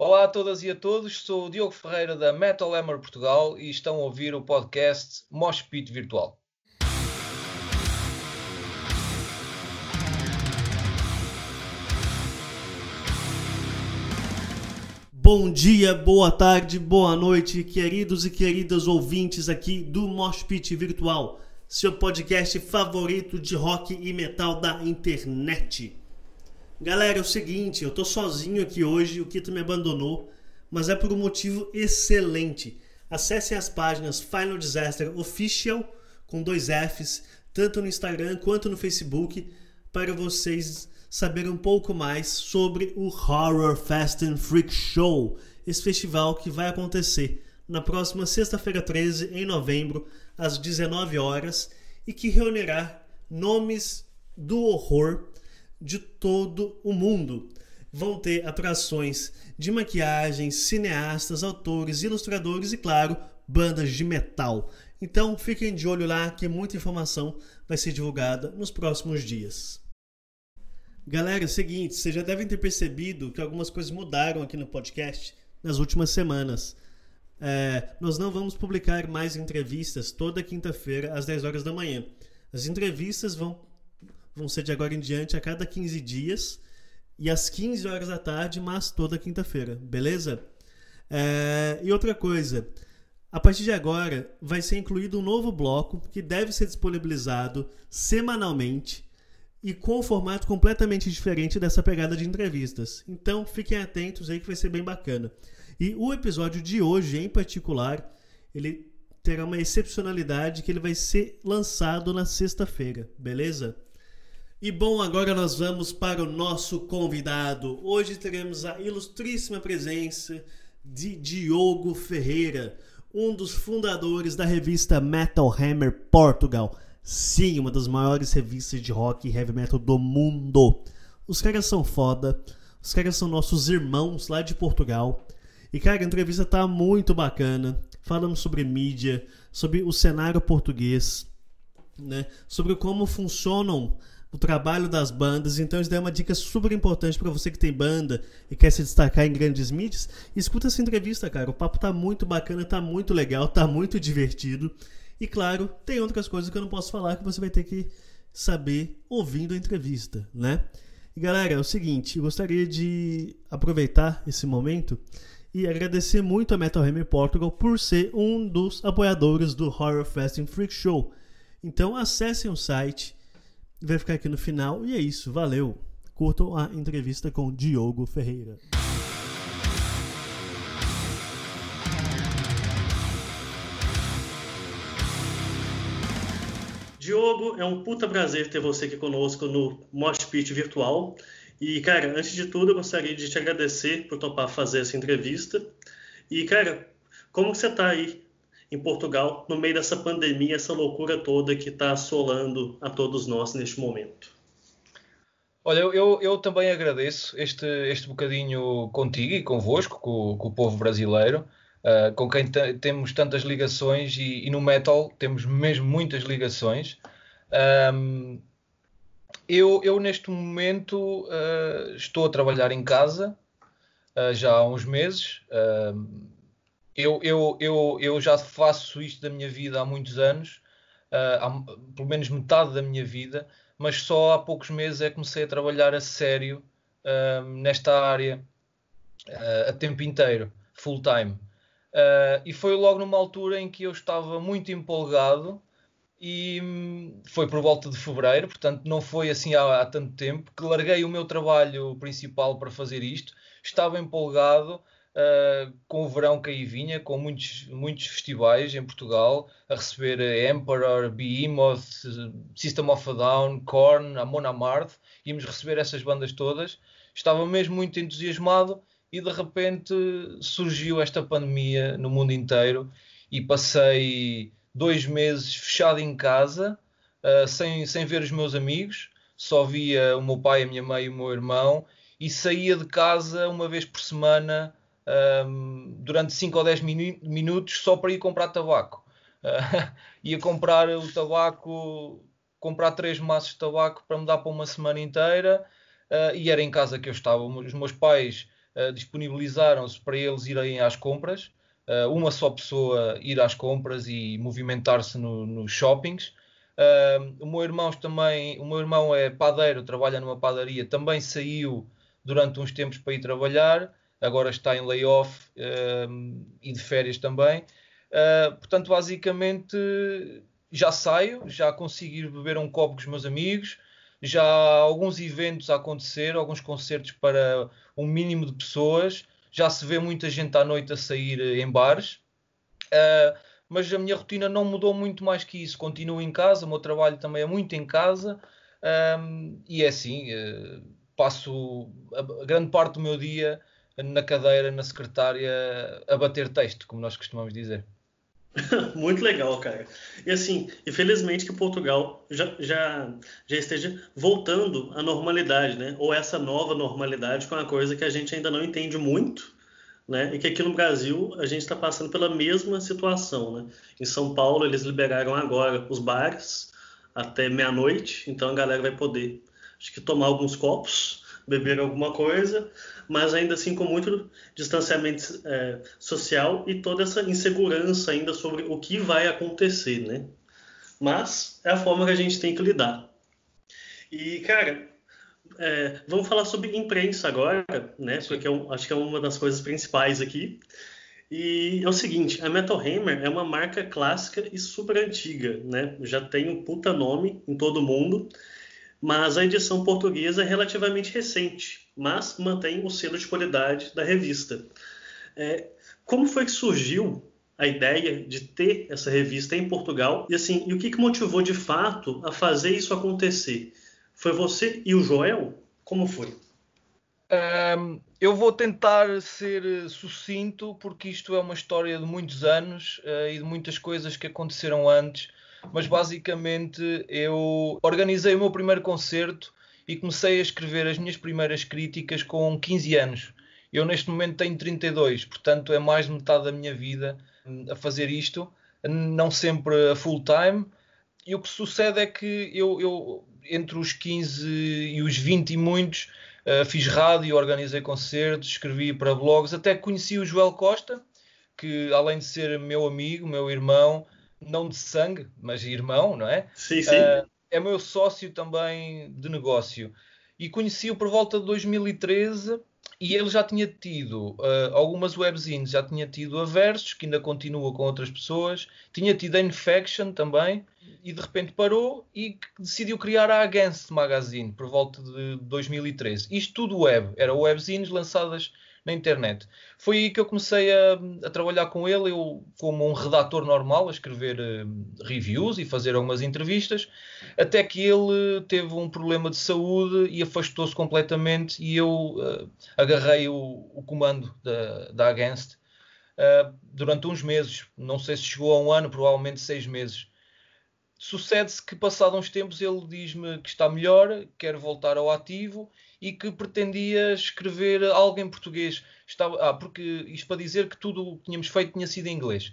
Olá a todas e a todos, sou o Diogo Ferreira da Metal Hammer Portugal e estão a ouvir o podcast Mosh Pit Virtual. Bom dia, boa tarde, boa noite, queridos e queridas ouvintes aqui do Mosh Pit Virtual, seu podcast favorito de rock e metal da internet. Galera, é o seguinte, eu tô sozinho aqui hoje, o Kito me abandonou, mas é por um motivo excelente. Acessem as páginas Final Disaster Official, com dois Fs, tanto no Instagram quanto no Facebook, para vocês saberem um pouco mais sobre o Horror Fast and Freak Show, esse festival que vai acontecer na próxima sexta-feira 13, em novembro, às 19 horas, e que reunirá nomes do horror de todo o mundo. Vão ter atrações de maquiagem, cineastas, autores, ilustradores e, claro, bandas de metal. Então fiquem de olho lá que muita informação vai ser divulgada nos próximos dias. Galera, é o seguinte, vocês já devem ter percebido que algumas coisas mudaram aqui no podcast nas últimas semanas. É, nós não vamos publicar mais entrevistas toda quinta-feira às 10 horas da manhã. As entrevistas vão vão ser de agora em diante a cada 15 dias e às 15 horas da tarde, mas toda quinta-feira, beleza? É, e outra coisa, a partir de agora vai ser incluído um novo bloco que deve ser disponibilizado semanalmente e com um formato completamente diferente dessa pegada de entrevistas. Então fiquem atentos aí que vai ser bem bacana. E o episódio de hoje, em particular, ele terá uma excepcionalidade que ele vai ser lançado na sexta-feira, beleza? E bom, agora nós vamos para o nosso convidado. Hoje teremos a ilustríssima presença de Diogo Ferreira, um dos fundadores da revista Metal Hammer Portugal. Sim, uma das maiores revistas de rock e heavy metal do mundo. Os caras são foda, os caras são nossos irmãos lá de Portugal. E cara, a entrevista tá muito bacana. Falamos sobre mídia, sobre o cenário português, né? Sobre como funcionam o trabalho das bandas. Então isso daí é uma dica super importante para você que tem banda e quer se destacar em grandes mídias. Escuta essa entrevista, cara. O papo tá muito bacana, tá muito legal, tá muito divertido. E claro, tem outras coisas que eu não posso falar que você vai ter que saber ouvindo a entrevista, né? E galera, é o seguinte, eu gostaria de aproveitar esse momento e agradecer muito a Metal Hammer Portugal por ser um dos apoiadores do Horror Fest and Freak Show. Então acessem o site vai ficar aqui no final. E é isso, valeu. Curtam a entrevista com Diogo Ferreira. Diogo, é um puta prazer ter você aqui conosco no Mosh Pit virtual. E, cara, antes de tudo, eu gostaria de te agradecer por topar fazer essa entrevista. E, cara, como você tá aí em Portugal no meio dessa pandemia, essa loucura toda que está assolando a todos nós neste momento. Olha, eu, eu também agradeço este, este bocadinho contigo e convosco, com, com o povo brasileiro, uh, com quem temos tantas ligações e, e, no metal temos mesmo muitas ligações. Um, eu, eu, neste momento, uh, estou a trabalhar em casa uh, já há uns meses eu, eu, eu, eu já faço isto da minha vida há muitos anos, uh, há, pelo menos metade da minha vida, mas só há poucos meses é que comecei a trabalhar a sério uh, nesta área uh, a tempo inteiro, full time. e foi logo numa altura em que eu estava muito empolgado e hum, foi por volta de fevereiro, portanto não foi assim há, há tanto tempo que larguei o meu trabalho principal para fazer isto, estava empolgado uh, com o verão que aí vinha, com muitos, muitos festivais em Portugal, a receber Emperor, Behemoth, System of a Down, Korn, Amon Amarth, íamos receber essas bandas todas. Estava mesmo muito entusiasmado e de repente surgiu esta pandemia no mundo inteiro e passei dois meses fechado em casa, uh, sem, sem ver os meus amigos, só via o meu pai, a minha mãe e o meu irmão e saía de casa uma vez por semana um, durante 5 ou 10 minutos só para ir comprar tabaco. Uh, ia comprar o tabaco, comprar três maços de tabaco para me dar para uma semana inteira uh, e era em casa que eu estava. Os meus pais uh, disponibilizaram-se para eles irem às compras, uma só pessoa ir às compras e movimentar-se no, nos shoppings. O meu irmão também, o meu irmão é padeiro, trabalha numa padaria, também saiu durante uns tempos para ir trabalhar, agora está em layoff e de férias também. portanto, basicamente já saio, já consigo ir beber um copo com os meus amigos, já há alguns eventos a acontecer, alguns concertos para um mínimo de pessoas, já se vê muita gente à noite a sair eh, em bares, uh, mas a minha rotina não mudou muito mais que isso. Continuo em casa, o meu trabalho também é muito em casa, um, e é assim, uh, passo a grande parte do meu dia na cadeira, na secretária, a bater texto, como nós costumamos dizer. Muito legal, cara. E assim, infelizmente que Portugal já, já, já esteja voltando à normalidade, né? Ou essa nova normalidade com uma coisa que a gente ainda não entende muito, né? E que aqui no Brasil a gente está passando pela mesma situação, né? Em São Paulo eles liberaram agora os bares até meia-noite, então a galera vai poder, acho que tomar alguns copos, beber alguma coisa, mas ainda assim com muito distanciamento é, social e toda essa insegurança ainda sobre o que vai acontecer, né? Mas é a forma que a gente tem que lidar. E, cara, é, vamos falar sobre imprensa agora, né? Porque é um, acho que é uma das coisas principais aqui. E é o seguinte, a Metal Hammer é uma marca clássica e super antiga, né? Já tem um puta nome em todo mundo mas a edição portuguesa é relativamente recente, mas mantém o selo de qualidade da revista. É, como foi que surgiu a ideia de ter essa revista em Portugal e assim, e o que, que motivou de fato a fazer isso acontecer? Foi você e o Joel? Como foi? Um, eu vou tentar ser sucinto porque isto é uma história de muitos anos uh, e de muitas coisas que aconteceram antes mas basicamente eu organizei o meu primeiro concerto e comecei a escrever as minhas primeiras críticas com 15 anos. Eu neste momento tenho 32, portanto é mais de metade da minha vida hum, a fazer isto, não sempre a full time. E o que sucede é que eu, eu entre os 15 e os 20 e muitos, uh, fiz rádio, organizei concertos, escrevi para blogs, até conheci o Joel Costa, que além de ser meu amigo, meu irmão, não de sangue, mas irmão, não é? Sim, sim. Uh, é meu sócio também de negócio. E conheci-o por volta de 2013 e ele já tinha tido uh, algumas webzines, já tinha tido a Versus, que ainda continua com outras pessoas, tinha tido a Infection também, e de repente parou e decidiu criar a Against Magazine por volta de 2013. Isto tudo web, eram webzines lançadas na internet. Foi aí que eu comecei a, a trabalhar com ele, eu como um redator normal, a escrever uh, reviews e fazer algumas entrevistas, até que ele teve um problema de saúde e afastou-se completamente e eu uh, agarrei o, o, comando da, da Against uh, durante uns meses. Não sei se chegou a um ano, provavelmente seis meses. Sucede-se que, passado uns tempos, ele diz-me que está melhor, quer voltar ao ativo e que pretendia escrever algo em português. Estava, ah, porque isto para dizer que tudo o que tínhamos feito tinha sido em inglês.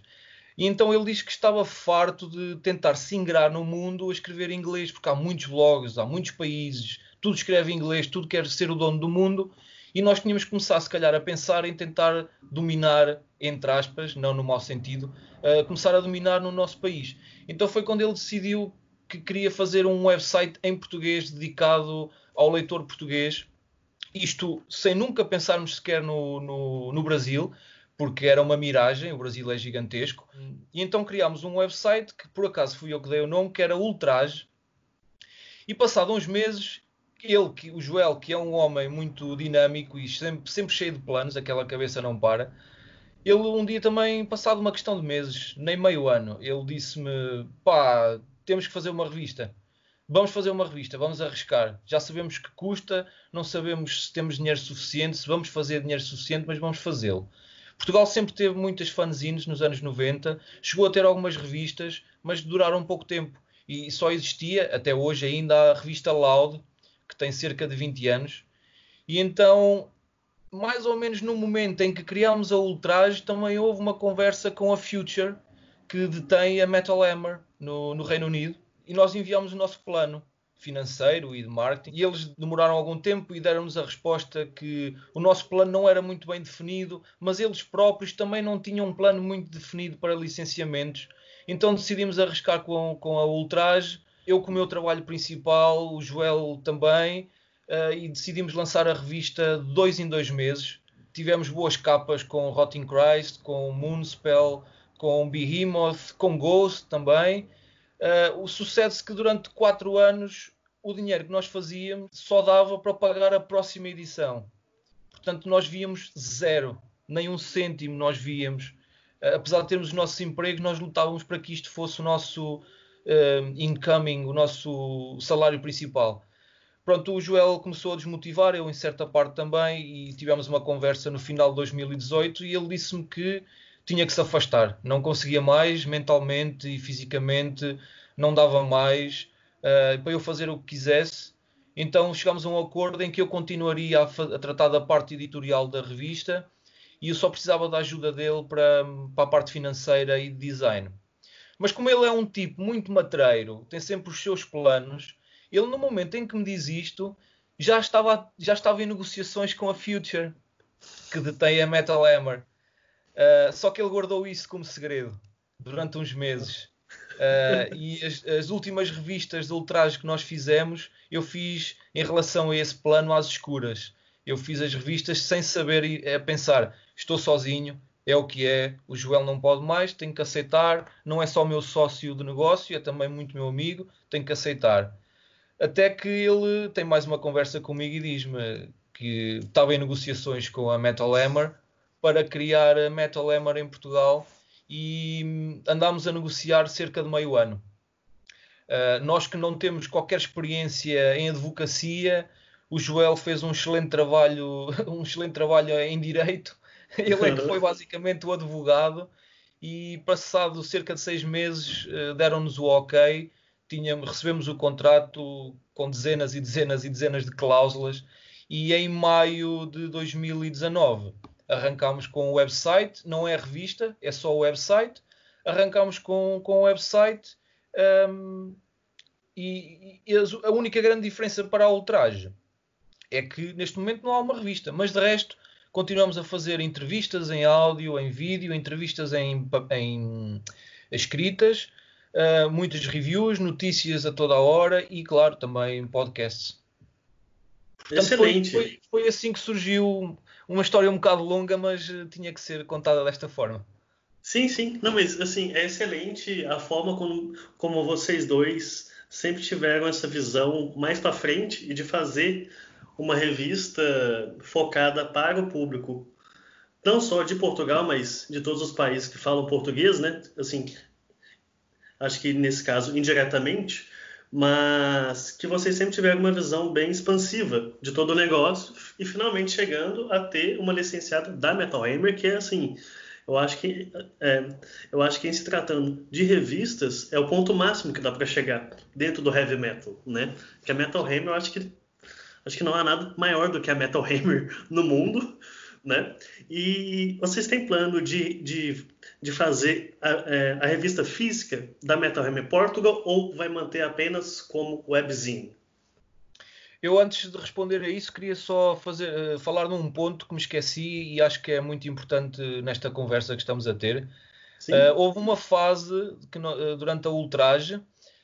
E então ele diz que estava farto de tentar se ingrar no mundo a escrever em inglês, porque há muitos blogs, há muitos países, tudo escreve em inglês, tudo quer ser o dono do mundo. E nós tínhamos que começar, se calhar, a pensar em tentar dominar, entre aspas, não no mau sentido, uh, começar a dominar no nosso país. Então foi quando ele decidiu que queria fazer um website em português dedicado ao leitor português, isto sem nunca pensarmos sequer no, no, no Brasil, porque era uma miragem, o Brasil é gigantesco, e então criámos um website que por acaso fui eu que dei o nome, que era Ultraje, e passado uns meses, ele, que, o Joel, que é um homem muito dinâmico e sempre, sempre cheio de planos, aquela cabeça não para, ele um dia também, passado uma questão de meses, nem meio ano, ele disse-me, pá, temos que fazer uma revista vamos fazer uma revista, vamos arriscar. Já sabemos que custa, não sabemos se temos dinheiro suficiente, se vamos fazer dinheiro suficiente, mas vamos fazê-lo. Portugal sempre teve muitas fanzines nos anos 90, chegou a ter algumas revistas, mas duraram pouco tempo. E só existia, até hoje ainda, a revista Loud, que tem cerca de 20 anos. E então, mais ou menos no momento em que criámos a Ultraje, também houve uma conversa com a Future, que detém a Metal Hammer no, no Reino Unido e nós enviámos o nosso plano financeiro e de marketing, e eles demoraram algum tempo e deram-nos a resposta que o nosso plano não era muito bem definido, mas eles próprios também não tinham um plano muito definido para licenciamentos. Então decidimos arriscar com, com a Ultraje, eu com o meu trabalho principal, o Joel também, uh, e decidimos lançar a revista dois em dois meses. Tivemos boas capas com Rotting Christ, com Moonspell, com Behemoth, com Ghost também. Uh, o sucesso que durante quatro anos o dinheiro que nós fazíamos só dava para pagar a próxima edição. Portanto, nós víamos zero, nem um cêntimo nós víamos. Uh, apesar de termos os nossos empregos, nós lutávamos para que isto fosse o nosso incoming, o nosso salário principal. Pronto, o Joel começou a desmotivar, eu em certa parte também, e tivemos uma conversa no final de 2018 e ele disse-me que tinha que se afastar, não conseguia mais mentalmente e fisicamente, não dava mais uh, para eu fazer o que quisesse. Então chegámos a um acordo em que eu continuaria a, a, tratar da parte editorial da revista e eu só precisava da ajuda dele para, para a parte financeira e de design. Mas como ele é um tipo muito matreiro, tem sempre os seus planos, ele no momento em que me diz isto, já estava, já estava em negociações com a Future, que detém a Metal Hammer. Uh, só que ele guardou isso como segredo durante uns meses. Uh, e as, as, últimas revistas de ultraje que nós fizemos, eu fiz em relação a esse plano às escuras. Eu fiz as revistas sem saber e a pensar, estou sozinho, é o que é, o Joel não pode mais, tenho que aceitar, não é só meu sócio de negócio, é também muito meu amigo, tenho que aceitar. Até que ele tem mais uma conversa comigo e diz-me que estava em negociações com a Metal Hammer para criar a Metal Hammer em Portugal e andámos a negociar cerca de meio ano. Uh, nós que não temos qualquer experiência em advocacia, o Joel fez um excelente trabalho, um excelente trabalho em direito. Ele é que foi basicamente o advogado e passado cerca de seis meses uh, deram-nos o ok. Tínhamos, recebemos o contrato com dezenas e dezenas e dezenas de cláusulas e em maio de 2019 arrancámos com o website, não é revista, é só o website. Arrancámos com, com o website um, e, e, a única grande diferença para a ultraje é que neste momento não há uma revista, mas de resto continuamos a fazer entrevistas em áudio, em vídeo, entrevistas em, em escritas, uh, muitas reviews, notícias a toda a hora e, claro, também podcasts. Portanto, Excelente. Foi, foi, foi, assim que surgiu uma história um bocado longa, mas eh, tinha que ser contada desta forma. Sim, sim. Não, mas assim, é excelente a forma como, como vocês dois sempre tiveram essa visão mais para frente e de fazer uma revista focada para o público, não só de Portugal, mas de todos os países que falam português, né? Assim, acho que nesse caso indiretamente, mas que vocês sempre tiveram uma visão bem expansiva de todo o negócio e finalmente chegando a ter uma licenciada da Metal Hammer que é assim eu acho que é, eu acho que em se tratando de revistas é o ponto máximo que dá para chegar dentro do heavy metal né que a Metal Hammer eu acho que acho que não há nada maior do que a Metal Hammer no mundo né e vocês têm plano de, de de fazer a, é, a, revista física da Metal Hammer Portugal ou vai manter apenas como webzine? Eu antes de responder a isso queria só fazer, uh, falar num ponto que me esqueci e acho que é muito importante nesta conversa que estamos a ter. Uh, houve uma fase que, uh, durante a ultraje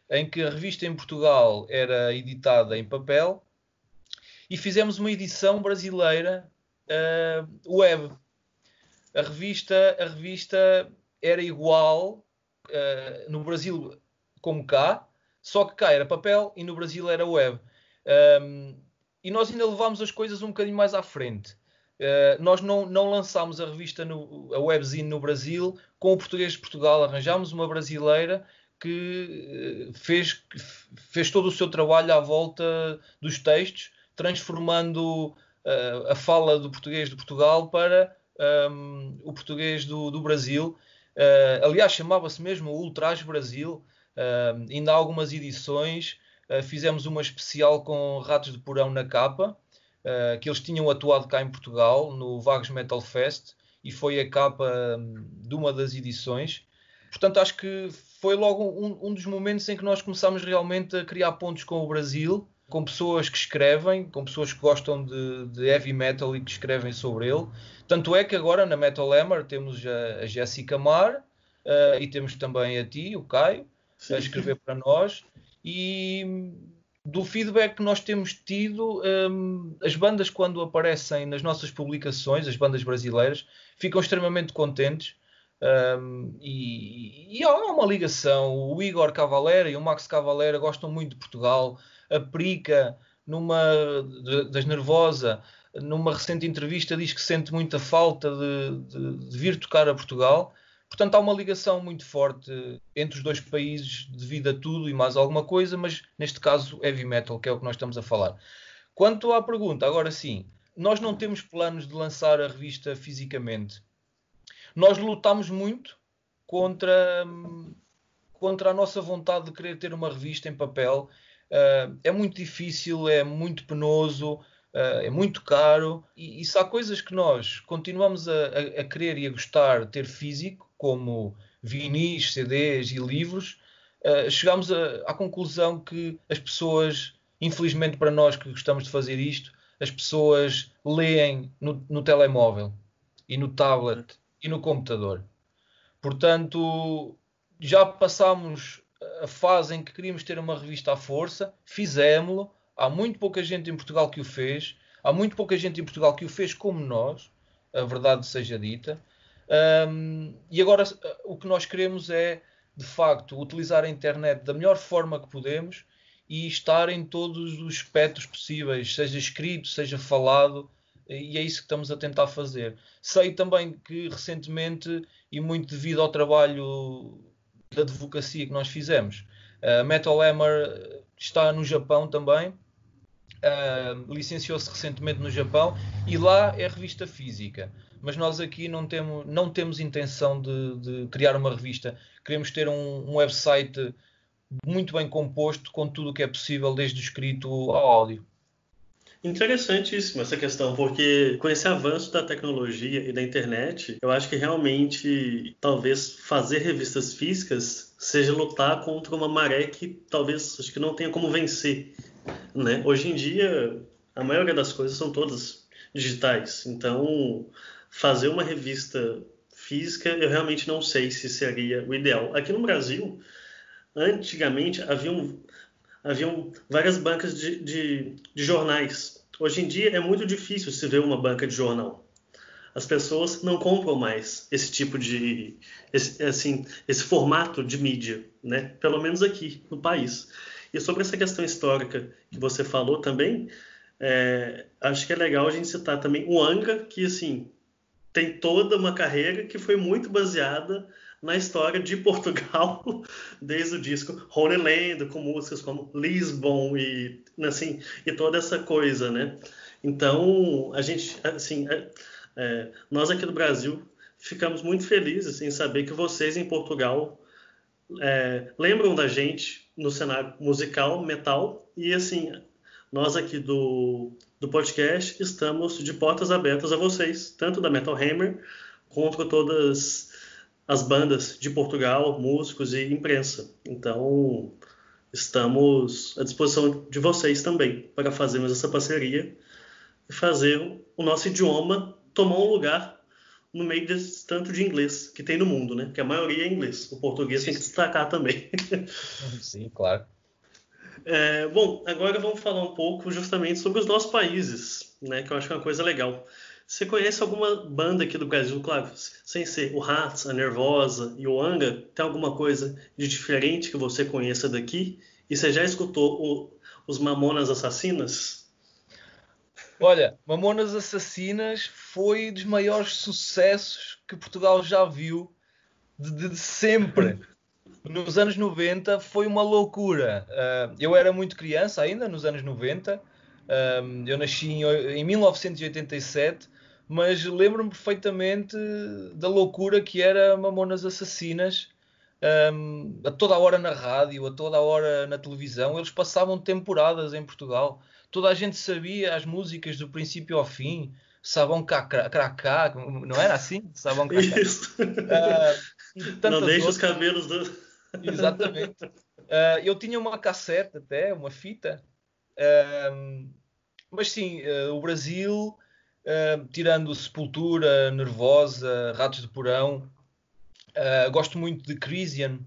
em que a revista em Portugal era editada em papel e fizemos uma edição brasileira web a revista, a revista era igual uh, no Brasil como cá, só que cá era papel e no Brasil era web. Um, e nós ainda levámos as coisas um bocadinho mais à frente. Uh, nós não, não lançámos a revista, no, a webzine no Brasil com o português de Portugal. Arranjámos uma brasileira que uh, fez, fez todo o seu trabalho à volta dos textos, transformando uh, a fala do português de Portugal para um, o português do, do Brasil. Uh, aliás, chamava-se mesmo Ultraje Brasil. Uh, ainda há algumas edições. Uh, fizemos uma especial com Ratos de Porão na capa, que eles tinham atuado cá em Portugal, no Vagos Metal Fest, e foi a capa um, de uma das edições. Portanto, acho que foi logo um, um, dos momentos em que nós começámos realmente a criar pontos com o Brasil, com pessoas que escrevem, com pessoas que gostam de, de heavy metal e que escrevem sobre ele. Tanto é que agora na Metal Hammer temos a, a Jéssica Mar uh, e temos também a ti, o Caio, Sim. a escrever para nós. E do feedback que nós temos tido, um, as bandas, quando aparecem nas nossas publicações, as bandas brasileiras, ficam extremamente contentes. Um, e, e, há uma ligação. O Igor Cavalera e o Max Cavalera gostam muito de Portugal. A numa das Nervosa, numa recente entrevista, diz que sente muita falta de, de, de vir tocar a Portugal. Portanto, há uma ligação muito forte entre os dois países devido a tudo e mais alguma coisa, mas neste caso heavy metal, que é o que nós estamos a falar. Quanto à pergunta, agora sim, nós não temos planos de lançar a revista fisicamente. Nós lutamos muito contra, contra a nossa vontade de querer ter uma revista em papel. Uh, é muito difícil, é muito penoso, uh, é muito caro. E, e se há coisas que nós continuamos a, a, a querer e a gostar de ter físico, como vinis, CDs e livros, uh, chegámos a, à conclusão que as pessoas, infelizmente para nós que gostamos de fazer isto, as pessoas leem no, no telemóvel e no tablet e no computador. Portanto, já passámos a fase em que queríamos ter uma revista à força, fizemos-lo. Há muito pouca gente em Portugal que o fez, há muito pouca gente em Portugal que o fez como nós, a verdade seja dita. Um, e agora o que nós queremos é, de facto, utilizar a internet da melhor forma que podemos e estar em todos os espectros possíveis, seja escrito, seja falado, e é isso que estamos a tentar fazer. Sei também que recentemente, e muito devido ao trabalho da advocacia que nós fizemos, a Metal Hammer está no Japão também, uh, licenciou-se recentemente no Japão, e lá é revista física mas nós aqui não temos, não temos intenção de, de criar uma revista. Queremos ter um, um, website muito bem composto com tudo o que é possível, desde o escrito ao áudio. Interessantíssima essa questão, porque com esse avanço da tecnologia e da internet, eu acho que realmente talvez fazer revistas físicas seja lutar contra uma maré que talvez acho que não tenha como vencer. Né? Hoje em dia, a maioria das coisas são todas digitais, então fazer uma revista física, eu realmente não sei se seria o ideal. Aqui no Brasil, antigamente haviam, haviam várias bancas de, de, de jornais. Hoje em dia é muito difícil se ver uma banca de jornal. As pessoas não compram mais esse tipo de, esse, assim, esse formato de mídia, né? Pelo menos aqui no país. E sobre essa questão histórica que você falou também, é, acho que é legal a gente citar também o Angra, que assim tem toda uma carreira que foi muito baseada na história de Portugal, desde o disco Holy Land, com músicas como Lisbon e assim e toda essa coisa, né? Então a gente, assim, é, é, nós aqui no Brasil ficamos muito felizes em saber que vocês em Portugal é, lembram da gente no cenário musical, metal e assim nós aqui do do podcast, estamos de portas abertas a vocês, tanto da Metal Hammer quanto todas as bandas de Portugal, músicos e imprensa. Então, estamos à disposição de vocês também para fazermos essa parceria e fazer o nosso idioma tomar um lugar no meio desse tanto de inglês que tem no mundo, né? Que a maioria é inglês. O português tem que destacar também. Sim, claro. É, bom, agora vamos falar um pouco justamente sobre os nossos países, né, que eu acho que é uma coisa legal. Você conhece alguma banda aqui do Brasil, claro, sem ser o Hats, a Nervosa e o Anga, tem alguma coisa de diferente que você conheça daqui? E você já escutou o, os Mamonas Assassinas? Olha, Mamonas Assassinas foi dos maiores sucessos que Portugal já viu de, de sempre. nos anos 90 foi uma loucura. Uh, eu era muito criança ainda, nos anos 90. Uh, eu nasci em, em 1987, mas lembro-me perfeitamente da loucura que era Mamonas Assassinas. Um, a toda a hora na rádio, a toda a hora na televisão, eles passavam temporadas em Portugal. Toda a gente sabia as músicas do princípio ao fim, sabão cracá, não era assim? Sabão cracá. Isso. Uh, não deixe os cabelos do Exatamente. Uh, eu tinha uma cassete até, uma fita. Uh, mas sim, o Brasil, tirando Sepultura, Nervosa, Ratos de Porão, gosto muito de Crisian.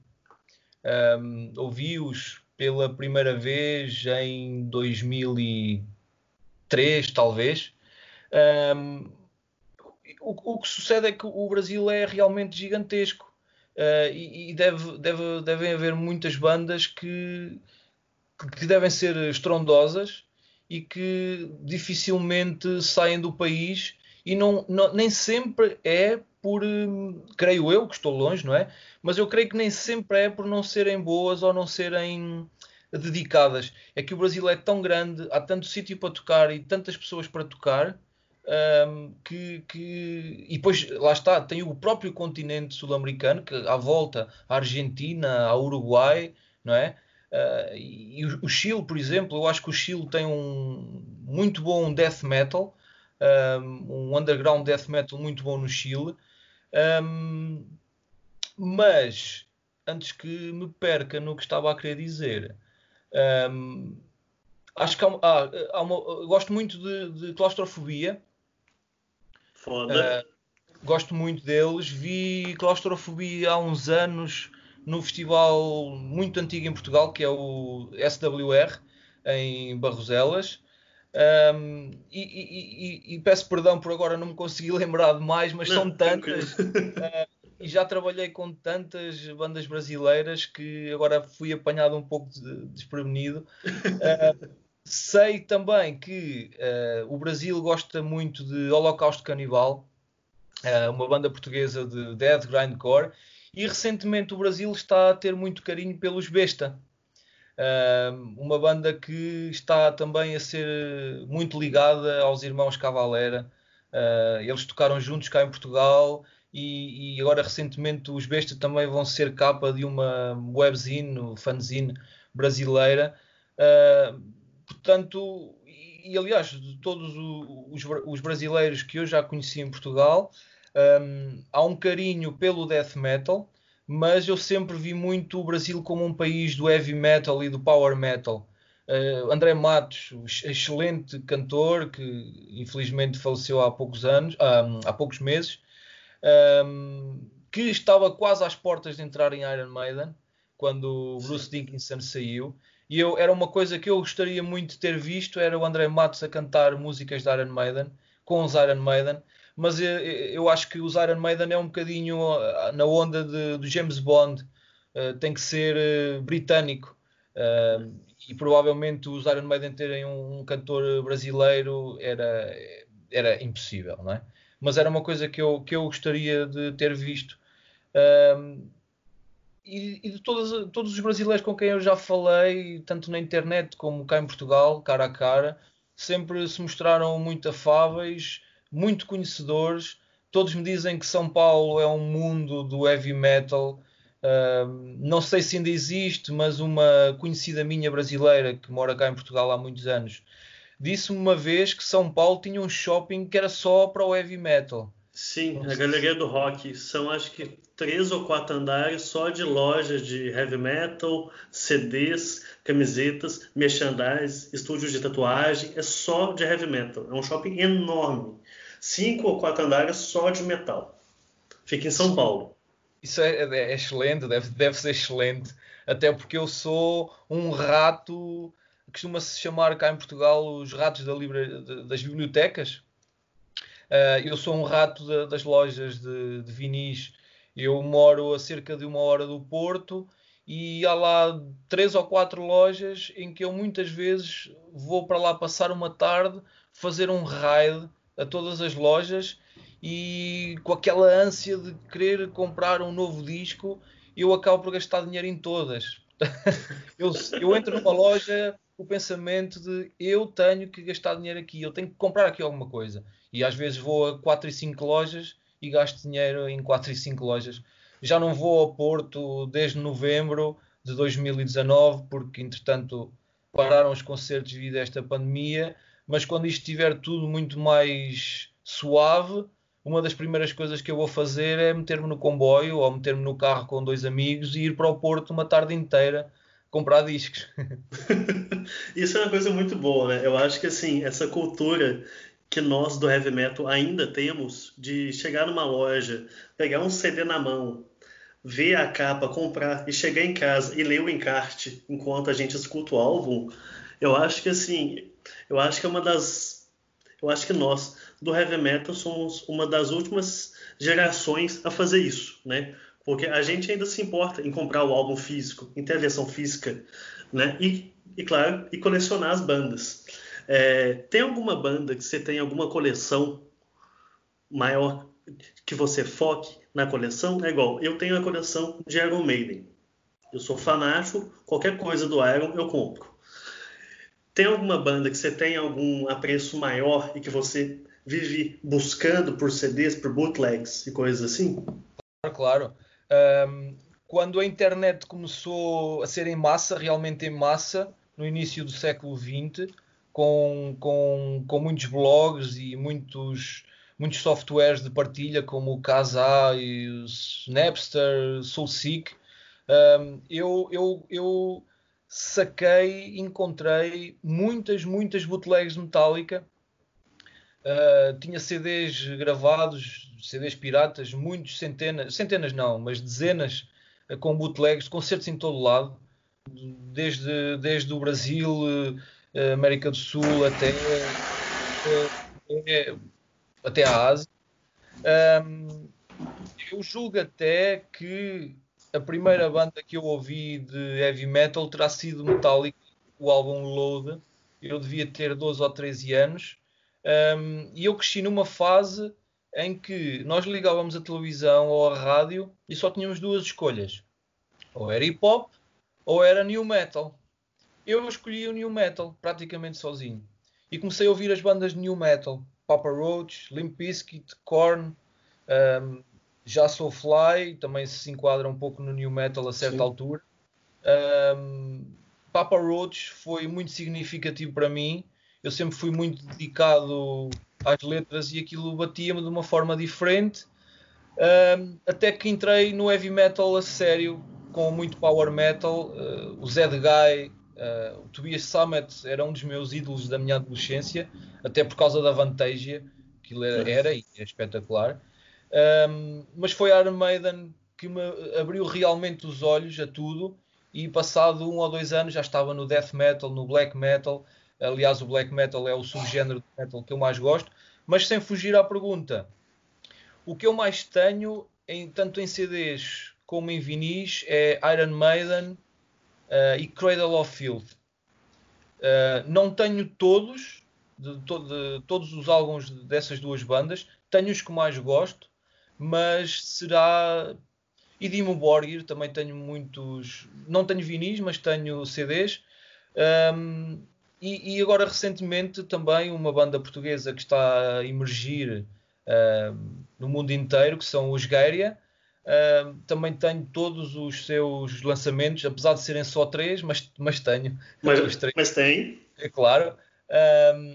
Um, Ouvi-os pela primeira vez em 2003, talvez. Um, o, o, que sucede é que o Brasil é realmente gigantesco uh, e, e, deve, deve, devem haver muitas bandas que, que devem ser estrondosas e que dificilmente saem do país e não, não, nem sempre é por, hum, creio eu, que estou longe, não é? Mas eu creio que nem sempre é por não serem boas ou não serem dedicadas. É que o Brasil é tão grande, há tanto sítio para tocar e tantas pessoas para tocar. Um, que, que, e depois lá está, tem o próprio continente sul-americano que à volta, a Argentina, a Uruguai, não é? Uh, e o, o, Chile, por exemplo, eu acho que o Chile tem um muito bom death metal, um, um underground death metal muito bom no Chile, um, mas antes que me perca no que estava a querer dizer, um, acho que há, há, há uma, gosto muito de, de claustrofobia. Foda. Uh, gosto muito deles. Vi claustrofobia há uns anos no festival muito antigo em Portugal, que é o SWR, em Barroselas. Um, e, e, e, peço perdão por agora não me consegui lembrar de mais, mas não, são tantas. Uh, e já trabalhei com tantas bandas brasileiras que agora fui apanhado um pouco de, desprevenido. Uh, sei também que uh, o Brasil gosta muito de Holocausto Canibal, uma banda portuguesa de death grindcore, e recentemente o Brasil está a ter muito carinho pelos Besta. uma banda que está também a ser muito ligada aos irmãos Cavalera. eles tocaram juntos cá em Portugal e, e, agora recentemente os Besta também vão ser capa de uma webzine, fanzine brasileira. Uh, portanto, e, aliás, de todos os, os, brasileiros que eu já conheci em Portugal, um, há um carinho pelo death metal, mas eu sempre vi muito o Brasil como um país do heavy metal e do power metal. Uh, André Matos, excelente cantor que infelizmente faleceu há poucos anos, um, há poucos meses, um, que estava quase às portas de entrar em Iron Maiden quando Bruce Dickinson saiu. E eu, era uma coisa que eu gostaria muito de ter visto, era o André Matos a cantar músicas de Iron Maiden, com os Iron Maiden, mas eu, eu acho que os Iron Maiden é um bocadinho ah, na onda de, do James Bond, uh, tem que ser uh, britânico, uh, e provavelmente os Iron Maiden terem um, um, cantor brasileiro era, era impossível, não é? mas era uma coisa que eu, que eu gostaria de ter visto. E, e, de todos, todos os brasileiros com quem eu já falei, tanto na internet como cá em Portugal, cara a cara, sempre se mostraram muito afáveis, muito conhecedores. Todos me dizem que São Paulo é um mundo do heavy metal. Um, não sei se ainda existe, mas uma conhecida minha brasileira que mora cá em Portugal há muitos anos disse-me uma vez que São Paulo tinha um shopping que era só para o heavy metal. Sim, a Galeria do Rock. São acho que três ou quatro andares só de lojas de heavy metal, CDs, camisetas, merchandise, estúdios de tatuagem. É só de heavy metal. É um shopping enorme. Cinco ou quatro andares só de metal. Fica em São Paulo. Isso é, é, é excelente, deve, deve ser excelente. Até porque eu sou um rato costuma-se chamar cá em Portugal os ratos da livra, das bibliotecas. Uh, eu sou um rato das lojas de, de vinis. Eu moro a cerca de uma hora do Porto e há lá três ou quatro lojas em que eu muitas vezes vou para lá passar uma tarde, fazer um raid a todas as lojas e com aquela ânsia de querer comprar um novo disco, eu acabo por gastar dinheiro em todas. eu, eu entro numa loja o pensamento de eu tenho que gastar dinheiro aqui, eu tenho que comprar aqui alguma coisa. E às vezes vou a 4 e 5 lojas e gasto dinheiro em 4 e 5 lojas. Já não vou ao Porto desde novembro de 2019, porque entretanto pararam os concertos devido a esta pandemia. Mas quando isto estiver tudo muito mais suave, uma das primeiras coisas que eu vou fazer é meter-me no comboio ou meter-me no carro com dois amigos e ir para o Porto uma tarde inteira comprar discos. Isso é uma coisa muito boa, né? Eu acho que assim, essa cultura que nós do heavy metal ainda temos de chegar numa loja, pegar um CD na mão, ver a capa, comprar e chegar em casa e ler o encarte enquanto a gente escuta o álbum, eu acho que assim, eu acho que é uma das eu acho que nós do heavy metal somos uma das últimas gerações a fazer isso, né? Porque a gente ainda se importa em comprar o álbum físico, em ter a versão física, né? E, e claro, e colecionar as bandas. É, tem alguma banda que você tem alguma coleção maior que você foque na coleção? É igual, eu tenho a coleção de Iron Maiden. Eu sou fanático, qualquer coisa do Iron eu compro. Tem alguma banda que você tem algum apreço maior e que você vive buscando por CDs, por bootlegs e coisas assim? Claro. Um, quando a internet começou a ser em massa, realmente em massa, no início do século XX, com, com, com muitos blogs e muitos, muitos softwares de partilha, como o Kazaa e o Napster, Soulseek, um, eu, eu, eu saquei, encontrei muitas, muitas bootlegs de Metallica. Uh, tinha CDs gravados CDs piratas, muitos, centenas, centenas não, mas dezenas eh, com bootlegs, concertos em todo lado, desde, desde o Brasil, eh, América do Sul até, até a Ásia. eu julgo até que a primeira banda que eu ouvi de heavy metal terá sido Metallica, o álbum Load. Eu devia ter 12 ou 13 anos. Um, e eu cresci numa fase em que nós ligávamos a televisão ou a rádio e só tínhamos duas escolhas. Ou era hip hop ou era new metal. Eu escolhi o new metal praticamente sozinho. E comecei a ouvir as bandas de new metal. Papa Roach, Limp Bizkit, Korn, um, Já Sou Fly, também se enquadra um pouco no new metal a certa Sim. altura. Um, Papa Roach foi muito significativo para mim. Eu sempre fui muito dedicado às letras e aquilo batia-me de uma forma diferente. Um, até que entrei no heavy metal a sério, com muito power metal. Uh, o Zed Guy, uh, o Tobias Summit era um dos meus ídolos da minha adolescência, até por causa da Vantasia, que era, era e é espetacular. Um, mas foi a Iron Maiden que me abriu realmente os olhos a tudo e passado um ou dois anos já estava no death metal, no black metal, Aliás, o black metal é o subgénero de metal que eu mais gosto. Mas sem fugir à pergunta, o que eu mais tenho, em, tanto em CDs como em vinis, é Iron Maiden uh, e Cradle of Filth. Uh, não tenho todos, de, to de, todos os álbuns dessas duas bandas, tenho os que mais gosto, mas será. E Dimo Borgir, também tenho muitos. Não tenho vinis, mas tenho CDs. Um, e, e, agora recentemente também uma banda portuguesa que está a emergir uh, no mundo inteiro, que são os Gairia. Uh, também tenho todos os seus lançamentos, apesar de serem só três, mas, mas tenho. Mas, mas tem? É claro.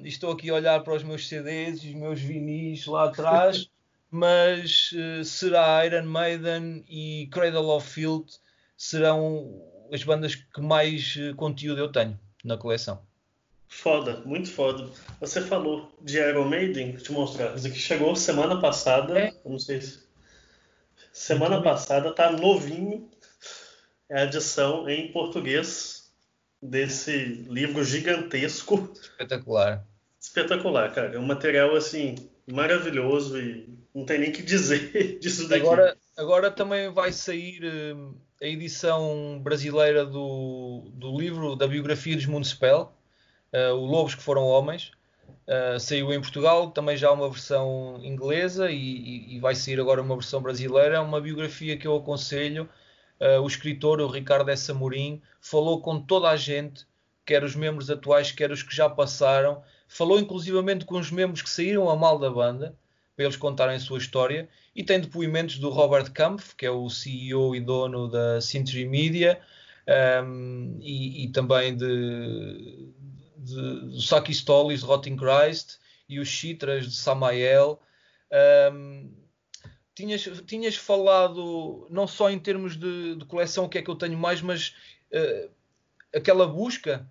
Estou aqui a olhar para os meus CDs e os meus vinis lá atrás, mas uh, será Iron Maiden e Cradle of Filth serão as bandas que mais uh, conteúdo eu tenho na coleção. Foda, muito foda. Você falou de Iron Maiden, vou te mostrar. Isso aqui chegou semana passada. É. Eu não sei se. Semana muito passada, tá novinho. É a edição em português desse livro gigantesco. Espetacular. Espetacular, cara. É um material assim maravilhoso e não tem nem que dizer disso daqui. Agora, agora também vai sair uh, a edição brasileira do, do livro da biografia de Municipal uh, o Lobos que Foram Homens. Uh, saiu em Portugal, também já uma versão inglesa e, e, e, vai sair agora uma versão brasileira. É uma biografia que eu aconselho. Uh, o escritor, o Ricardo S. Amorim, falou com toda a gente, quer os membros atuais, quer os que já passaram. Falou inclusivamente com os membros que saíram a mal da banda, para eles contarem a sua história. E tem depoimentos do Robert Kampf, que é o CEO e dono da Century Media, um, e, e, também de, de, Saki Stolis, Rotting Christ e os Chitras de Samael. Um, tinhas, tinhas falado não só em termos de, de, coleção, o que é que eu tenho mais, mas uh, aquela busca,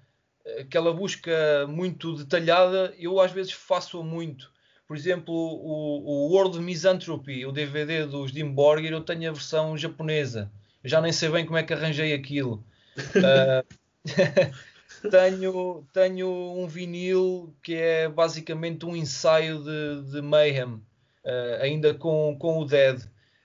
aquela busca muito detalhada, eu às vezes faço muito. Por exemplo, o, o World Misanthropy, o DVD dos Borgir, eu tenho a versão japonesa. Eu já nem sei bem como é que arranjei aquilo. Uh, tenho, tenho um vinil que é basicamente um ensaio de, de Mayhem, uh, ainda com, com o Dead.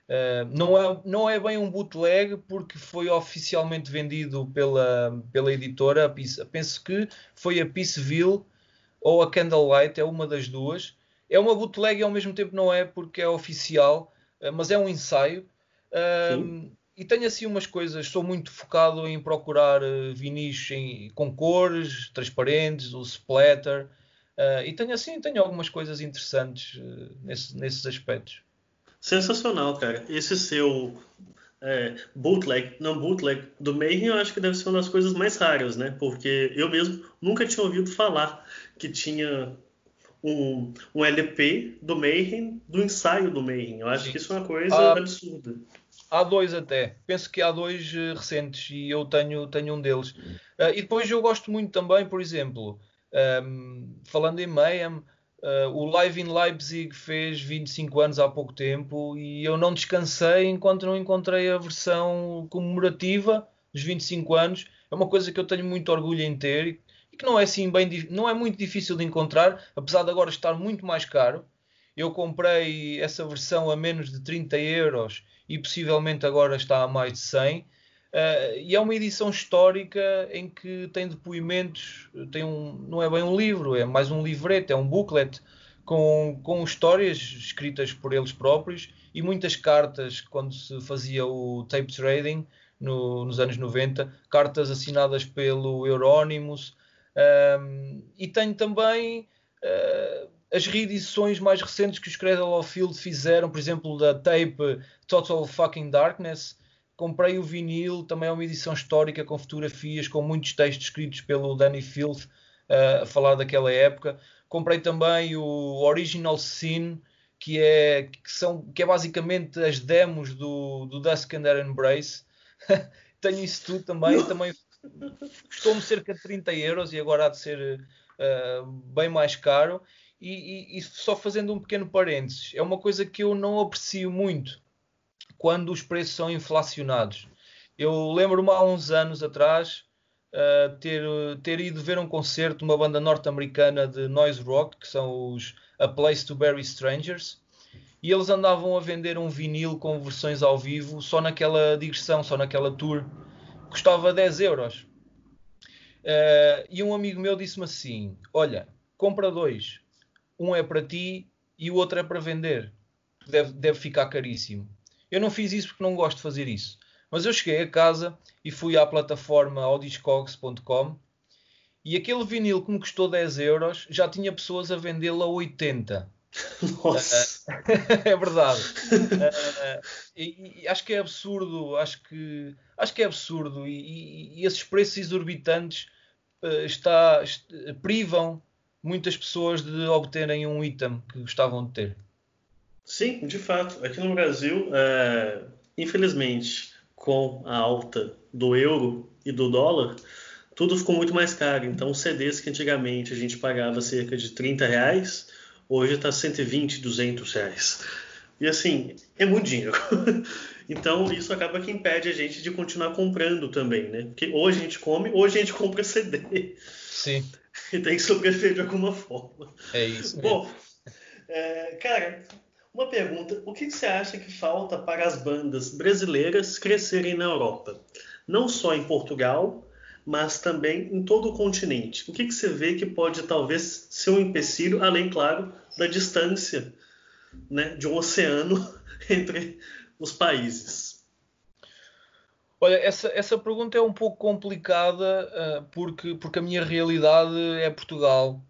Uh, não, é, não é bem um bootleg porque foi oficialmente vendido pela, pela editora. Penso que foi a Peaceville ou a Candlelight, é uma das duas. É uma bootleg e ao mesmo tempo não é porque é oficial, uh, mas é um ensaio. Uh, e tenho assim umas coisas, sou muito focado em procurar vinis em, com cores, transparentes, o splatter, e tenho assim, tenho algumas coisas interessantes nesse, nesses aspectos. Sensacional, cara. Esse seu é, bootleg, não bootleg do Mayhem, eu acho que deve ser uma das coisas mais raras, né? Porque eu mesmo nunca tinha ouvido falar que tinha um, um LP do Mayhem, do ensaio do Mayhem. Eu acho Sim. que isso é uma coisa ah, absurda. Há dois até. Penso que há dois uh, recentes e eu tenho, tenho um deles. Uh, e depois eu gosto muito também, por exemplo, um, ehm, falando em Mayhem, uh, o Live in Leipzig fez 25 anos há pouco tempo e eu não descansei enquanto não encontrei a versão comemorativa dos 25 anos. É uma coisa que eu tenho muito orgulho em ter e que não é assim bem não é muito difícil de encontrar, apesar de agora estar muito mais caro. Eu comprei essa versão a menos de 30 euros e possivelmente agora está a mais de 100. Uh, e é uma edição histórica em que tem depoimentos, tem um, não é bem um livro, é mais um livreto, é um booklet com, com histórias escritas por eles próprios e muitas cartas quando se fazia o tape trading no, nos anos 90, cartas assinadas pelo Euronymous. Um, e tenho também uh, as reedições mais recentes que os Cradle of Field fizeram, por exemplo, da tape Total Fucking Darkness. Comprei o vinil, também é uma edição histórica com fotografias, com muitos textos escritos pelo Danny Field uh, a falar daquela época. Comprei também o Original Sin, que é, que são, que é basicamente as demos do, do Dusk and Air Embrace. Tenho isso tudo também. também custou-me cerca de 30 euros e agora há de ser uh, bem mais caro. E, e, e, só fazendo um pequeno parênteses, é uma coisa que eu não aprecio muito quando os preços são inflacionados. Eu lembro-me há uns anos atrás uh, ter, ter ido ver um concerto de uma banda norte-americana de noise rock, que são os A Place to Bury Strangers, e eles andavam a vender um vinil com versões ao vivo só naquela digressão, só naquela tour, custava 10 euros. Uh, e um amigo meu disse-me assim: Olha, compra dois, um é para ti e o outro é para vender. Deve, deve ficar caríssimo. Eu não fiz isso porque não gosto de fazer isso. Mas eu cheguei a casa e fui à plataforma audiscogs.com e aquele vinil que me custou 10 euros já tinha pessoas a vendê-lo a 80. Nossa. é verdade. uh, e, e, acho que é absurdo, acho que, acho que é absurdo. E, e esses preços exorbitantes uh, está, privam muitas pessoas de obterem um item que gostavam de ter. Sim, de fato. Aqui no Brasil, é, infelizmente, com a alta do euro e do dólar, tudo ficou muito mais caro. Então, CDs que antigamente a gente pagava cerca de 30 reais, hoje está 120, 200 reais. E assim, é muito dinheiro. então, isso acaba que impede a gente de continuar comprando também, né? Porque hoje a gente come, hoje a gente compra CD. Sim. E tem que sobreviver de alguma forma. É isso. Bom, é, cara, uma pergunta: o que você acha que falta para as bandas brasileiras crescerem na Europa? Não só em Portugal, mas também em todo o continente. O que você vê que pode talvez ser um empecilho, além, claro, da distância né, de um oceano entre os países? Olha, essa, essa pergunta é um pouco complicada uh, porque, porque a minha realidade é Portugal.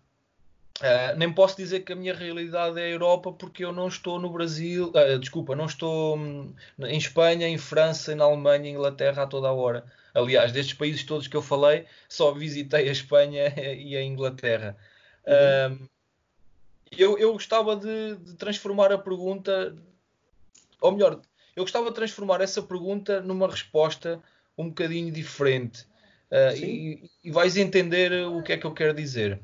Uh, nem posso dizer que a minha realidade é a Europa porque eu não estou no Brasil, uh, desculpa, não estou hum, em Espanha, em França, na Alemanha, em Inglaterra a toda a hora. Aliás, destes países todos que eu falei, só visitei a Espanha e a Inglaterra. Uhum. Uh, eu, eu gostava de, de, transformar a pergunta, ou melhor, eu gostava de transformar essa pergunta numa resposta um bocadinho diferente. Uh, e, e vais entender o que é que eu quero dizer